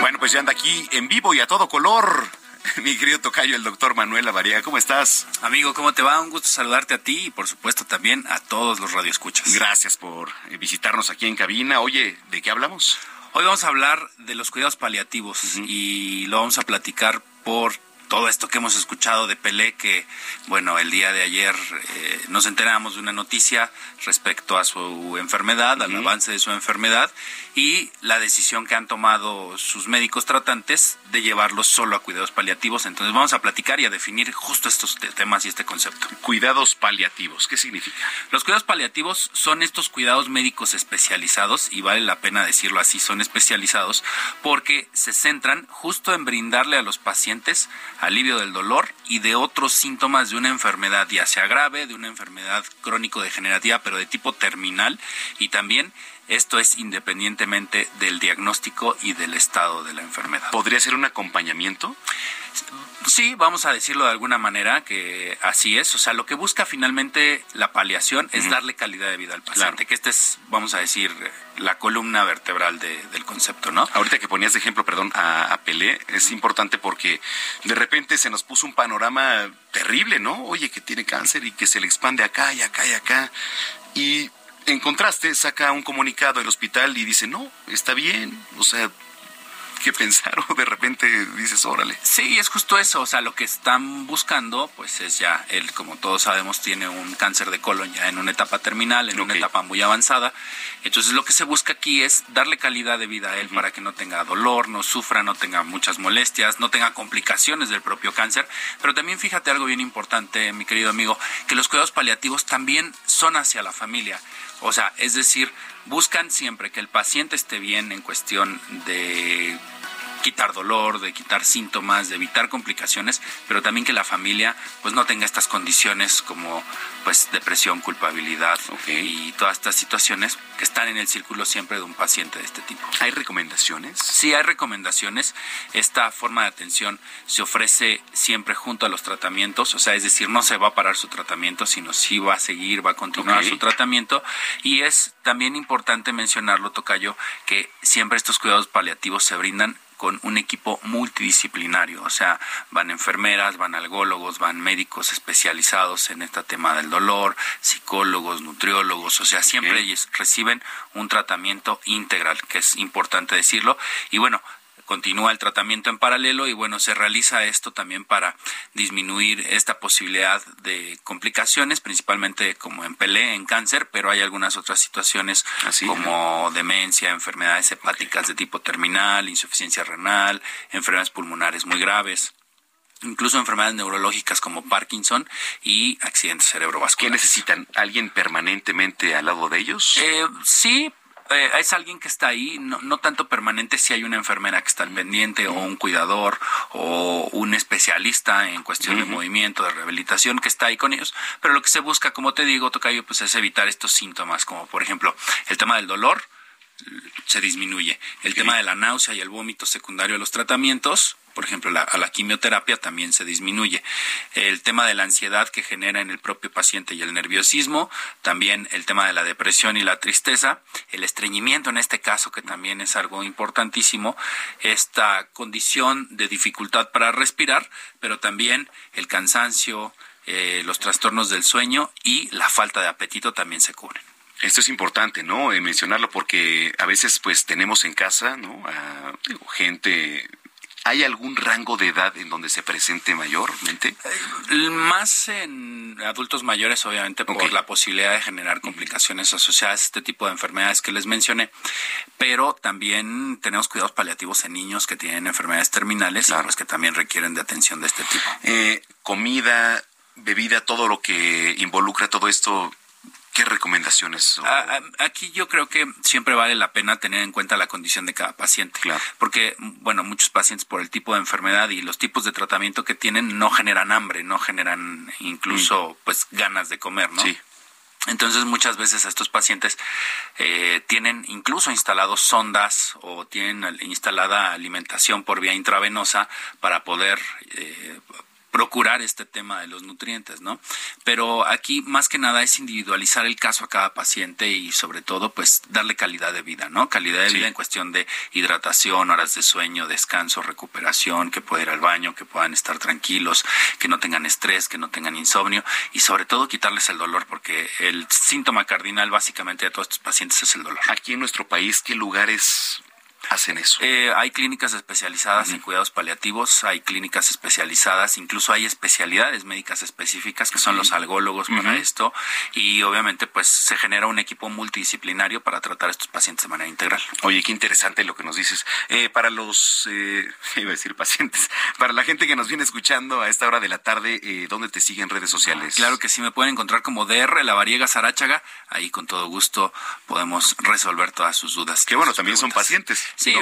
Bueno, pues pues ya anda aquí en vivo y a todo color. *laughs* Mi querido tocayo, el doctor Manuel Avaría, ¿cómo estás? Amigo, ¿cómo te va? Un gusto saludarte a ti y por supuesto también a todos los radioescuchas. Gracias por eh, visitarnos aquí en cabina. Oye, ¿de qué hablamos? Hoy vamos a hablar de los cuidados paliativos y lo vamos a platicar por todo esto que hemos escuchado de Pelé, que, bueno, el día de ayer eh, nos enteramos de una noticia respecto a su enfermedad, al avance de su enfermedad, y la decisión que han tomado sus médicos tratantes de llevarlos solo a cuidados paliativos. Entonces vamos a platicar y a definir justo estos temas y este concepto. Cuidados paliativos, ¿qué significa? Los cuidados paliativos son estos cuidados médicos especializados, y vale la pena decirlo así, son especializados porque se centran justo en brindarle a los pacientes alivio del dolor y de otros síntomas de una enfermedad, ya sea grave, de una enfermedad crónico-degenerativa, pero de tipo terminal, y también esto es independientemente del diagnóstico y del estado de la enfermedad. ¿Podría ser un acompañamiento? Sí, vamos a decirlo de alguna manera que así es. O sea, lo que busca finalmente la paliación es darle calidad de vida al paciente, que esta es, vamos a decir, la columna vertebral del concepto, ¿no? Ahorita que ponías de ejemplo, perdón, a, a, Pelé, es importante porque de repente se nos puso un panorama terrible, ¿no? Oye, que tiene cáncer y que se le expande acá y acá y acá. Y en contraste, saca un comunicado el hospital y dice, no, está bien, o sea, ¿qué pensar o *laughs* de repente dices, órale. Sí, es justo eso, o sea, lo que están buscando, pues es ya, él, como todos sabemos, tiene un cáncer de colon ya en una etapa terminal, en una etapa muy avanzada. Entonces, lo que se busca aquí es darle calidad de vida a él para que no tenga dolor, no sufra, no tenga muchas molestias, no tenga complicaciones del propio cáncer. Pero también fíjate algo bien importante, mi querido amigo, que los cuidados paliativos también son hacia la familia. O sea, es decir, buscan siempre que el paciente esté bien en cuestión de quitar dolor, de quitar síntomas, de evitar complicaciones, pero también que la familia pues no tenga estas condiciones como pues depresión, culpabilidad y todas estas situaciones que están en el círculo siempre de un paciente de este tipo. ¿Hay recomendaciones? Sí, hay recomendaciones. Esta forma de atención se ofrece siempre junto a los tratamientos, o sea, es decir, no se va a parar su tratamiento, sino sí va a seguir, va a continuar su tratamiento y es también importante mencionarlo, Tocayo, que siempre estos cuidados paliativos se brindan con un equipo multidisciplinario, o sea, van enfermeras, van algólogos, van médicos especializados en este tema del dolor, psicólogos, nutriólogos, o sea, siempre ellos reciben un tratamiento integral, que es importante decirlo, y bueno, continúa el tratamiento en paralelo y bueno, se realiza esto también para disminuir esta posibilidad de complicaciones, principalmente como en Pelé, en cáncer, pero hay algunas otras situaciones como demencia, enfermedades hepáticas de tipo terminal, insuficiencia renal, enfermedades pulmonares muy graves incluso enfermedades neurológicas como Parkinson y accidentes cerebrovasculares. ¿Qué necesitan? ¿Alguien permanentemente al lado de ellos? Eh, sí, eh, es alguien que está ahí, no, no, tanto permanente si hay una enfermera que está al pendiente o un cuidador o un especialista en cuestión de movimiento, de rehabilitación que está ahí con ellos, pero lo que se busca, como te digo, Tocayo, pues es evitar estos síntomas, como por ejemplo el tema del dolor, se disminuye. El tema de la náusea y el vómito secundario a los tratamientos, por ejemplo, la, a la quimioterapia también se disminuye. El tema de la ansiedad que genera en el propio paciente y el nerviosismo, también el tema de la depresión y la tristeza, el estreñimiento en este caso, que también es algo importantísimo, esta condición de dificultad para respirar, pero también el cansancio, eh, los trastornos del sueño y la falta de apetito también se cubren. Esto es importante, ¿no? Eh, mencionarlo porque a veces pues tenemos en casa, ¿no? Gente ¿Hay algún rango de edad en donde se presente mayormente? Eh, más en adultos mayores, obviamente, por la posibilidad de generar complicaciones asociadas a este tipo de enfermedades que les mencioné, pero también tenemos cuidados paliativos en niños que tienen enfermedades terminales y pues que también requieren de atención de este tipo. Eh, comida, bebida, todo lo que involucra todo esto, ¿Qué recomendaciones? Aquí yo creo que siempre vale la pena tener en cuenta la condición de cada paciente. Claro. Porque, bueno, muchos pacientes por el tipo de enfermedad y los tipos de tratamiento que tienen no generan hambre, no generan incluso, mm. pues, ganas de comer, ¿no? Sí. Entonces muchas veces estos pacientes eh, tienen incluso instalados sondas o tienen instalada alimentación por vía intravenosa para poder eh, procurar este tema de los nutrientes, ¿no? Pero aquí más que nada es individualizar el caso a cada paciente y sobre todo pues darle calidad de vida, ¿no? Calidad de vida en cuestión de hidratación, horas de sueño, descanso, recuperación, que pueda ir al baño, que puedan estar tranquilos, que no tengan estrés, que no tengan insomnio y sobre todo quitarles el dolor porque el síntoma cardinal básicamente de todos estos pacientes es el dolor. Aquí en nuestro país, ¿qué lugares hacen eso? Eh, hay clínicas especializadas en cuidados paliativos, hay clínicas especializadas, incluso hay especialidades médicas específicas que son los algólogos para esto y obviamente pues se genera un equipo multidisciplinario para tratar a estos pacientes de manera integral. Oye, qué interesante lo que nos dices. Eh, para los, eh, *laughs* iba a decir pacientes, para la gente que nos viene escuchando a esta hora de la tarde, eh, ¿dónde te siguen redes sociales? Claro que sí, me pueden encontrar como DR La Variega Sarachaga, ahí con todo gusto podemos resolver todas sus dudas. Que bueno, también son pacientes. Sí,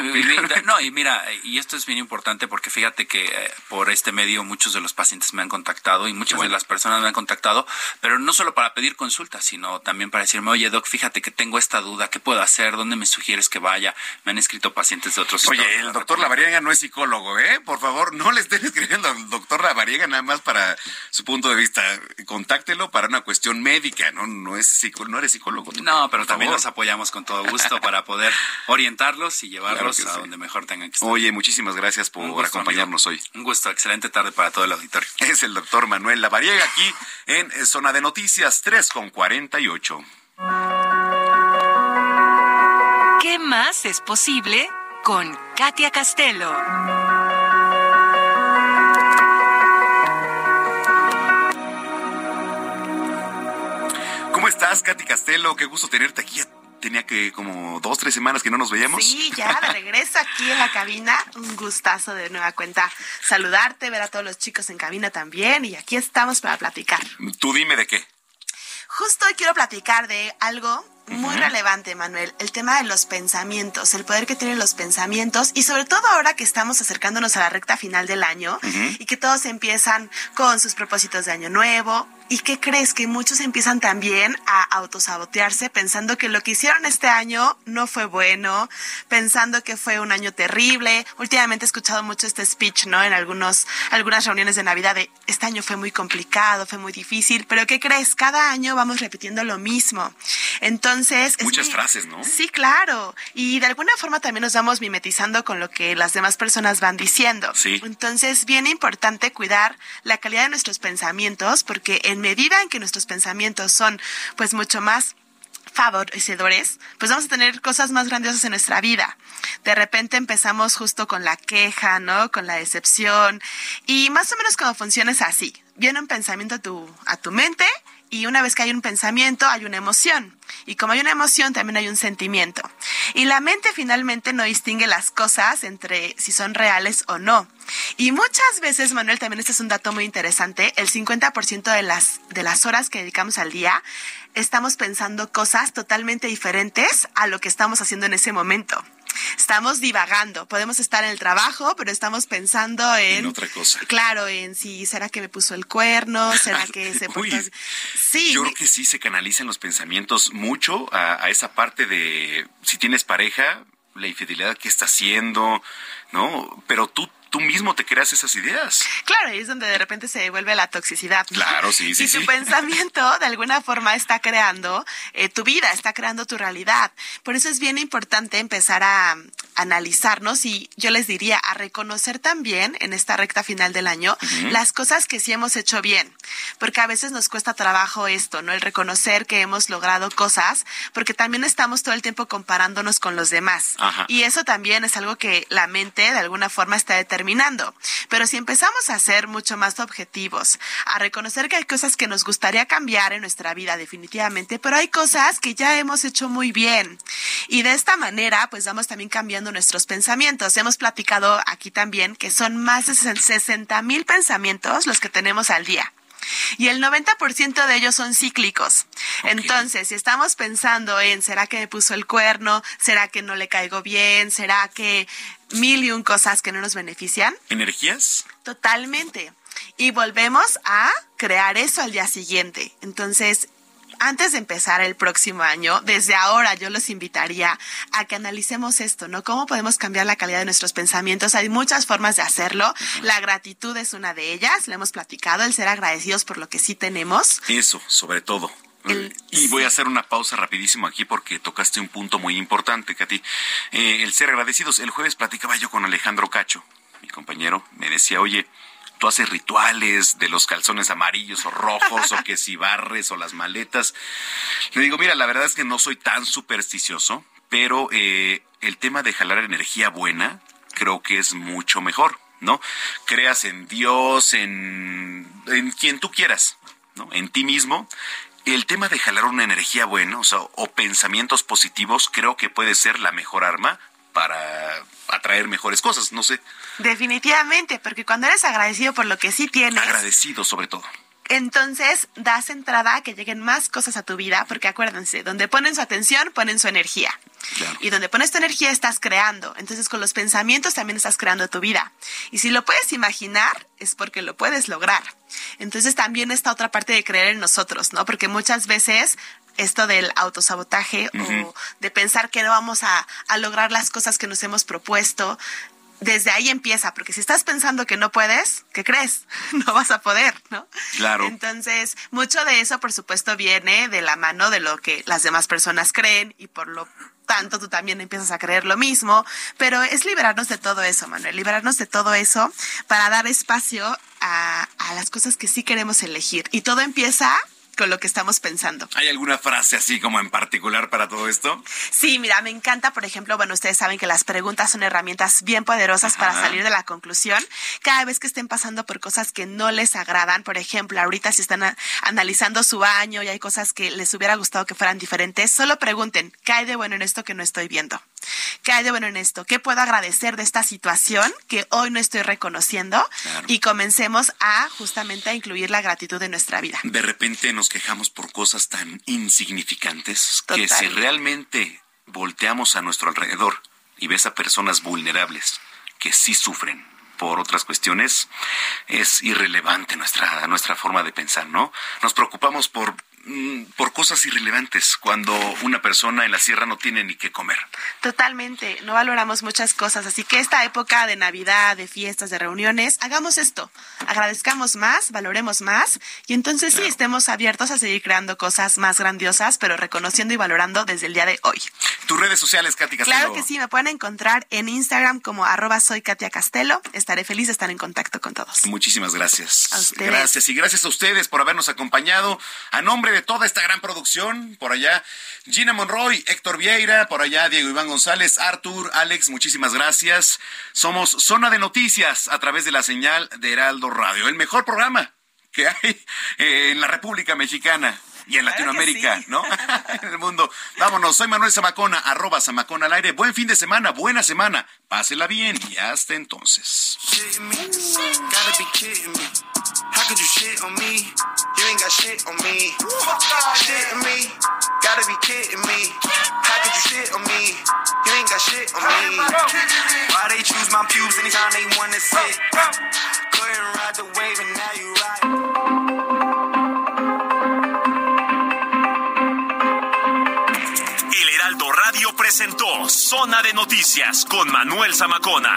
no, y, mira, y esto es bien importante porque fíjate que eh, por este medio muchos de los pacientes me han contactado y muchas de las personas me han contactado, pero no solo para pedir consultas, sino también para decirme, oye, doc, fíjate que tengo esta duda, ¿qué puedo hacer? ¿Dónde me sugieres que vaya? Me han escrito pacientes de otros Oye, el doctor Lavariega no es psicólogo, ¿eh? Por favor, no le estén escribiendo al doctor Lavariega nada más para su punto de vista. Contáctelo para una cuestión médica, ¿no? No, es no eres psicólogo. no, pero también los apoyamos con todo *laughs* gusto para poder orientarlos y llevar a donde mejor tengan que estar. Oye, muchísimas gracias por acompañarnos hoy. Un gusto, excelente tarde para todo el auditorio. *laughs* Es el doctor Manuel Lavariega aquí en Zona de Noticias 3 con 48. ¿Qué más es posible con Katia Castelo? ¿Cómo estás, Katy Castelo? Qué gusto tenerte aquí tenía que como dos, tres semanas que no nos veíamos. Sí, ya de *laughs* regreso aquí en la cabina. Un gustazo de nueva cuenta saludarte, ver a todos los chicos en cabina también. Y aquí estamos para platicar. Tú dime de qué. Justo hoy quiero platicar de algo muy relevante, Manuel, el tema de los pensamientos, el poder que tienen los pensamientos y sobre todo ahora que estamos acercándonos a la recta final del año y que todos empiezan con sus propósitos de año nuevo, ¿Y qué crees? Que muchos empiezan también a autosabotearse pensando que lo que hicieron este año no fue bueno, pensando que fue un año terrible. Últimamente he escuchado mucho este speech, ¿no? En algunos, algunas reuniones de Navidad de este año fue muy complicado, fue muy difícil, pero ¿qué crees? Cada año vamos repitiendo lo mismo. Entonces... Muchas frases, ¿no? Sí, claro. Y de alguna forma también nos vamos mimetizando con lo que las demás personas van diciendo. Sí. Entonces, bien importante cuidar la calidad de nuestros pensamientos porque en medida en que nuestros pensamientos son pues mucho más favorecedores, pues vamos a tener cosas más grandiosas en nuestra vida. De repente empezamos justo con la queja, ¿no? Con la decepción. Y más o menos como funciona es así. Viene un pensamiento a tu, a tu mente y una vez que hay un pensamiento, hay una emoción. Y como hay una emoción, también hay un sentimiento. Y la mente finalmente no distingue las cosas entre si son reales o no. Y muchas veces, Manuel, también este es un dato muy interesante, el 50% de las, de las horas que dedicamos al día estamos pensando cosas totalmente diferentes a lo que estamos haciendo en ese momento estamos divagando. Podemos estar en el trabajo, pero estamos pensando en, otra cosa. Claro, en si será que me puso el cuerno, será *laughs* que se Sí. Yo creo que sí se canalizan los pensamientos mucho a, a esa parte de si tienes pareja, la infidelidad que está haciendo, ¿no? Pero tú tú mismo te creas esas ideas. Claro, ahí es donde de repente se vuelve la toxicidad. Claro, sí, sí. Y tu pensamiento de alguna forma está creando eh, tu vida, está creando tu realidad. Por eso es bien importante empezar a analizarnos y yo les diría a reconocer también en esta recta final del año las cosas que sí hemos hecho bien. Porque a veces nos cuesta trabajo esto, ¿no? El reconocer que hemos logrado cosas, porque también estamos todo el tiempo comparándonos con los demás. Y eso también es algo que la mente de alguna forma está determinando terminando. Pero si empezamos a ser mucho más objetivos, a reconocer que hay cosas que nos gustaría cambiar en nuestra vida definitivamente, pero hay cosas que ya hemos hecho muy bien. Y de esta manera, pues vamos también cambiando nuestros pensamientos. Hemos platicado aquí también que son más de 60 mil pensamientos los que tenemos al día. Y el 90% de ellos son cíclicos. Entonces, si estamos pensando en, ¿será que me puso el cuerno? ¿Será que no le caigo bien? ¿Será que mil y un cosas que no nos benefician? ¿Energías? Totalmente. Y volvemos a crear eso al día siguiente. Entonces, antes de empezar el próximo año, desde ahora yo los invitaría a que analicemos esto, ¿no? ¿Cómo podemos cambiar la calidad de nuestros pensamientos? Hay muchas formas de hacerlo. La gratitud es una de ellas, lo hemos platicado, el ser agradecidos por lo que sí tenemos. Eso, sobre todo. y voy a hacer una pausa rapidísimo aquí porque tocaste un punto muy importante, Katy. Eh, el ser agradecidos. El jueves platicaba yo con Alejandro Cacho, mi compañero. Me decía, oye, tú haces rituales de los calzones amarillos o rojos o que si barres o las maletas. Le digo, mira, la verdad es que no soy tan supersticioso, pero eh, el tema de jalar energía buena creo que es mucho mejor, ¿no? Creas en Dios, en, en quien tú quieras, ¿no? En ti mismo. El tema de jalar una energía buena, o sea, o pensamientos positivos, creo que puede ser la mejor arma para atraer mejores cosas, no sé. Definitivamente, porque cuando eres agradecido por lo que sí tienes. Agradecido sobre todo. Entonces das entrada a que lleguen más cosas a tu vida, porque acuérdense, donde ponen su atención, ponen su energía. Y donde pones tu energía estás creando. Entonces con los pensamientos también estás creando tu vida. Y si lo puedes imaginar, es porque lo puedes lograr. Entonces también está otra parte de creer en nosotros, ¿no? Porque muchas veces esto del autosabotaje o de pensar que no vamos a, a, lograr las cosas que nos hemos propuesto, desde ahí empieza, porque si estás pensando que no puedes, ¿qué crees? *laughs* No vas a poder, ¿no? Claro. Entonces, mucho de eso, por supuesto, viene de la mano de lo que las demás personas creen y por lo tanto tú también empiezas a creer lo mismo, pero es liberarnos de todo eso, Manuel, liberarnos de todo eso para dar espacio a, a las cosas que sí queremos elegir. Y todo empieza con lo que estamos pensando. ¿Hay alguna frase así como en particular para todo esto? Sí, mira, me encanta, por ejemplo, bueno, ustedes saben que las preguntas son herramientas bien poderosas para salir de la conclusión. Cada vez que estén pasando por cosas que no les agradan, por ejemplo, ahorita si están analizando su baño y hay cosas que les hubiera gustado que fueran diferentes, solo pregunten, ¿qué hay de bueno en esto que no estoy viendo? ¿Qué hay de bueno en esto? ¿Qué puedo agradecer de esta situación que hoy no estoy reconociendo? Y comencemos a justamente a incluir la gratitud en nuestra vida. De repente nos quejamos por cosas tan insignificantes que si realmente volteamos a nuestro alrededor y ves a personas vulnerables que sí sufren por otras cuestiones, es irrelevante nuestra, nuestra forma de pensar, ¿no? Nos preocupamos por por cosas irrelevantes cuando una persona en la sierra no tiene ni qué comer. Totalmente, no valoramos muchas cosas, así que esta época de Navidad, de fiestas, de reuniones, hagamos esto, agradezcamos más, valoremos más y entonces sí estemos abiertos a seguir creando cosas más grandiosas, pero reconociendo y valorando desde el día de hoy. Tus redes sociales, Katy Castelo. Claro que sí, me pueden encontrar en Instagram como arroba soy Katia Castelo. Estaré feliz de estar en contacto con todos. Muchísimas gracias. Gracias y gracias a ustedes por habernos acompañado. A nombre de toda esta gran producción. Por allá, Gina Monroy, Héctor Vieira, por allá, Diego Iván González, Artur, Alex, muchísimas gracias. Somos Zona de Noticias a través de la señal de Heraldo Radio, el mejor programa que hay eh, en la República Mexicana y en Latinoamérica, ¿no? *laughs* en el mundo. Vámonos, soy Manuel Zamacona, arroba Zamacona al aire. Buen fin de semana, buena semana. Pásela bien y hasta entonces. Ain't got shit on me. Shit on me. Gotta be kidding me. How could you shit on me? You ain't got shit on me. Why they choose my pubes anytime they wanna sit? And ride the wave and now you ride. Presentó Zona de Noticias con Manuel Zamacona.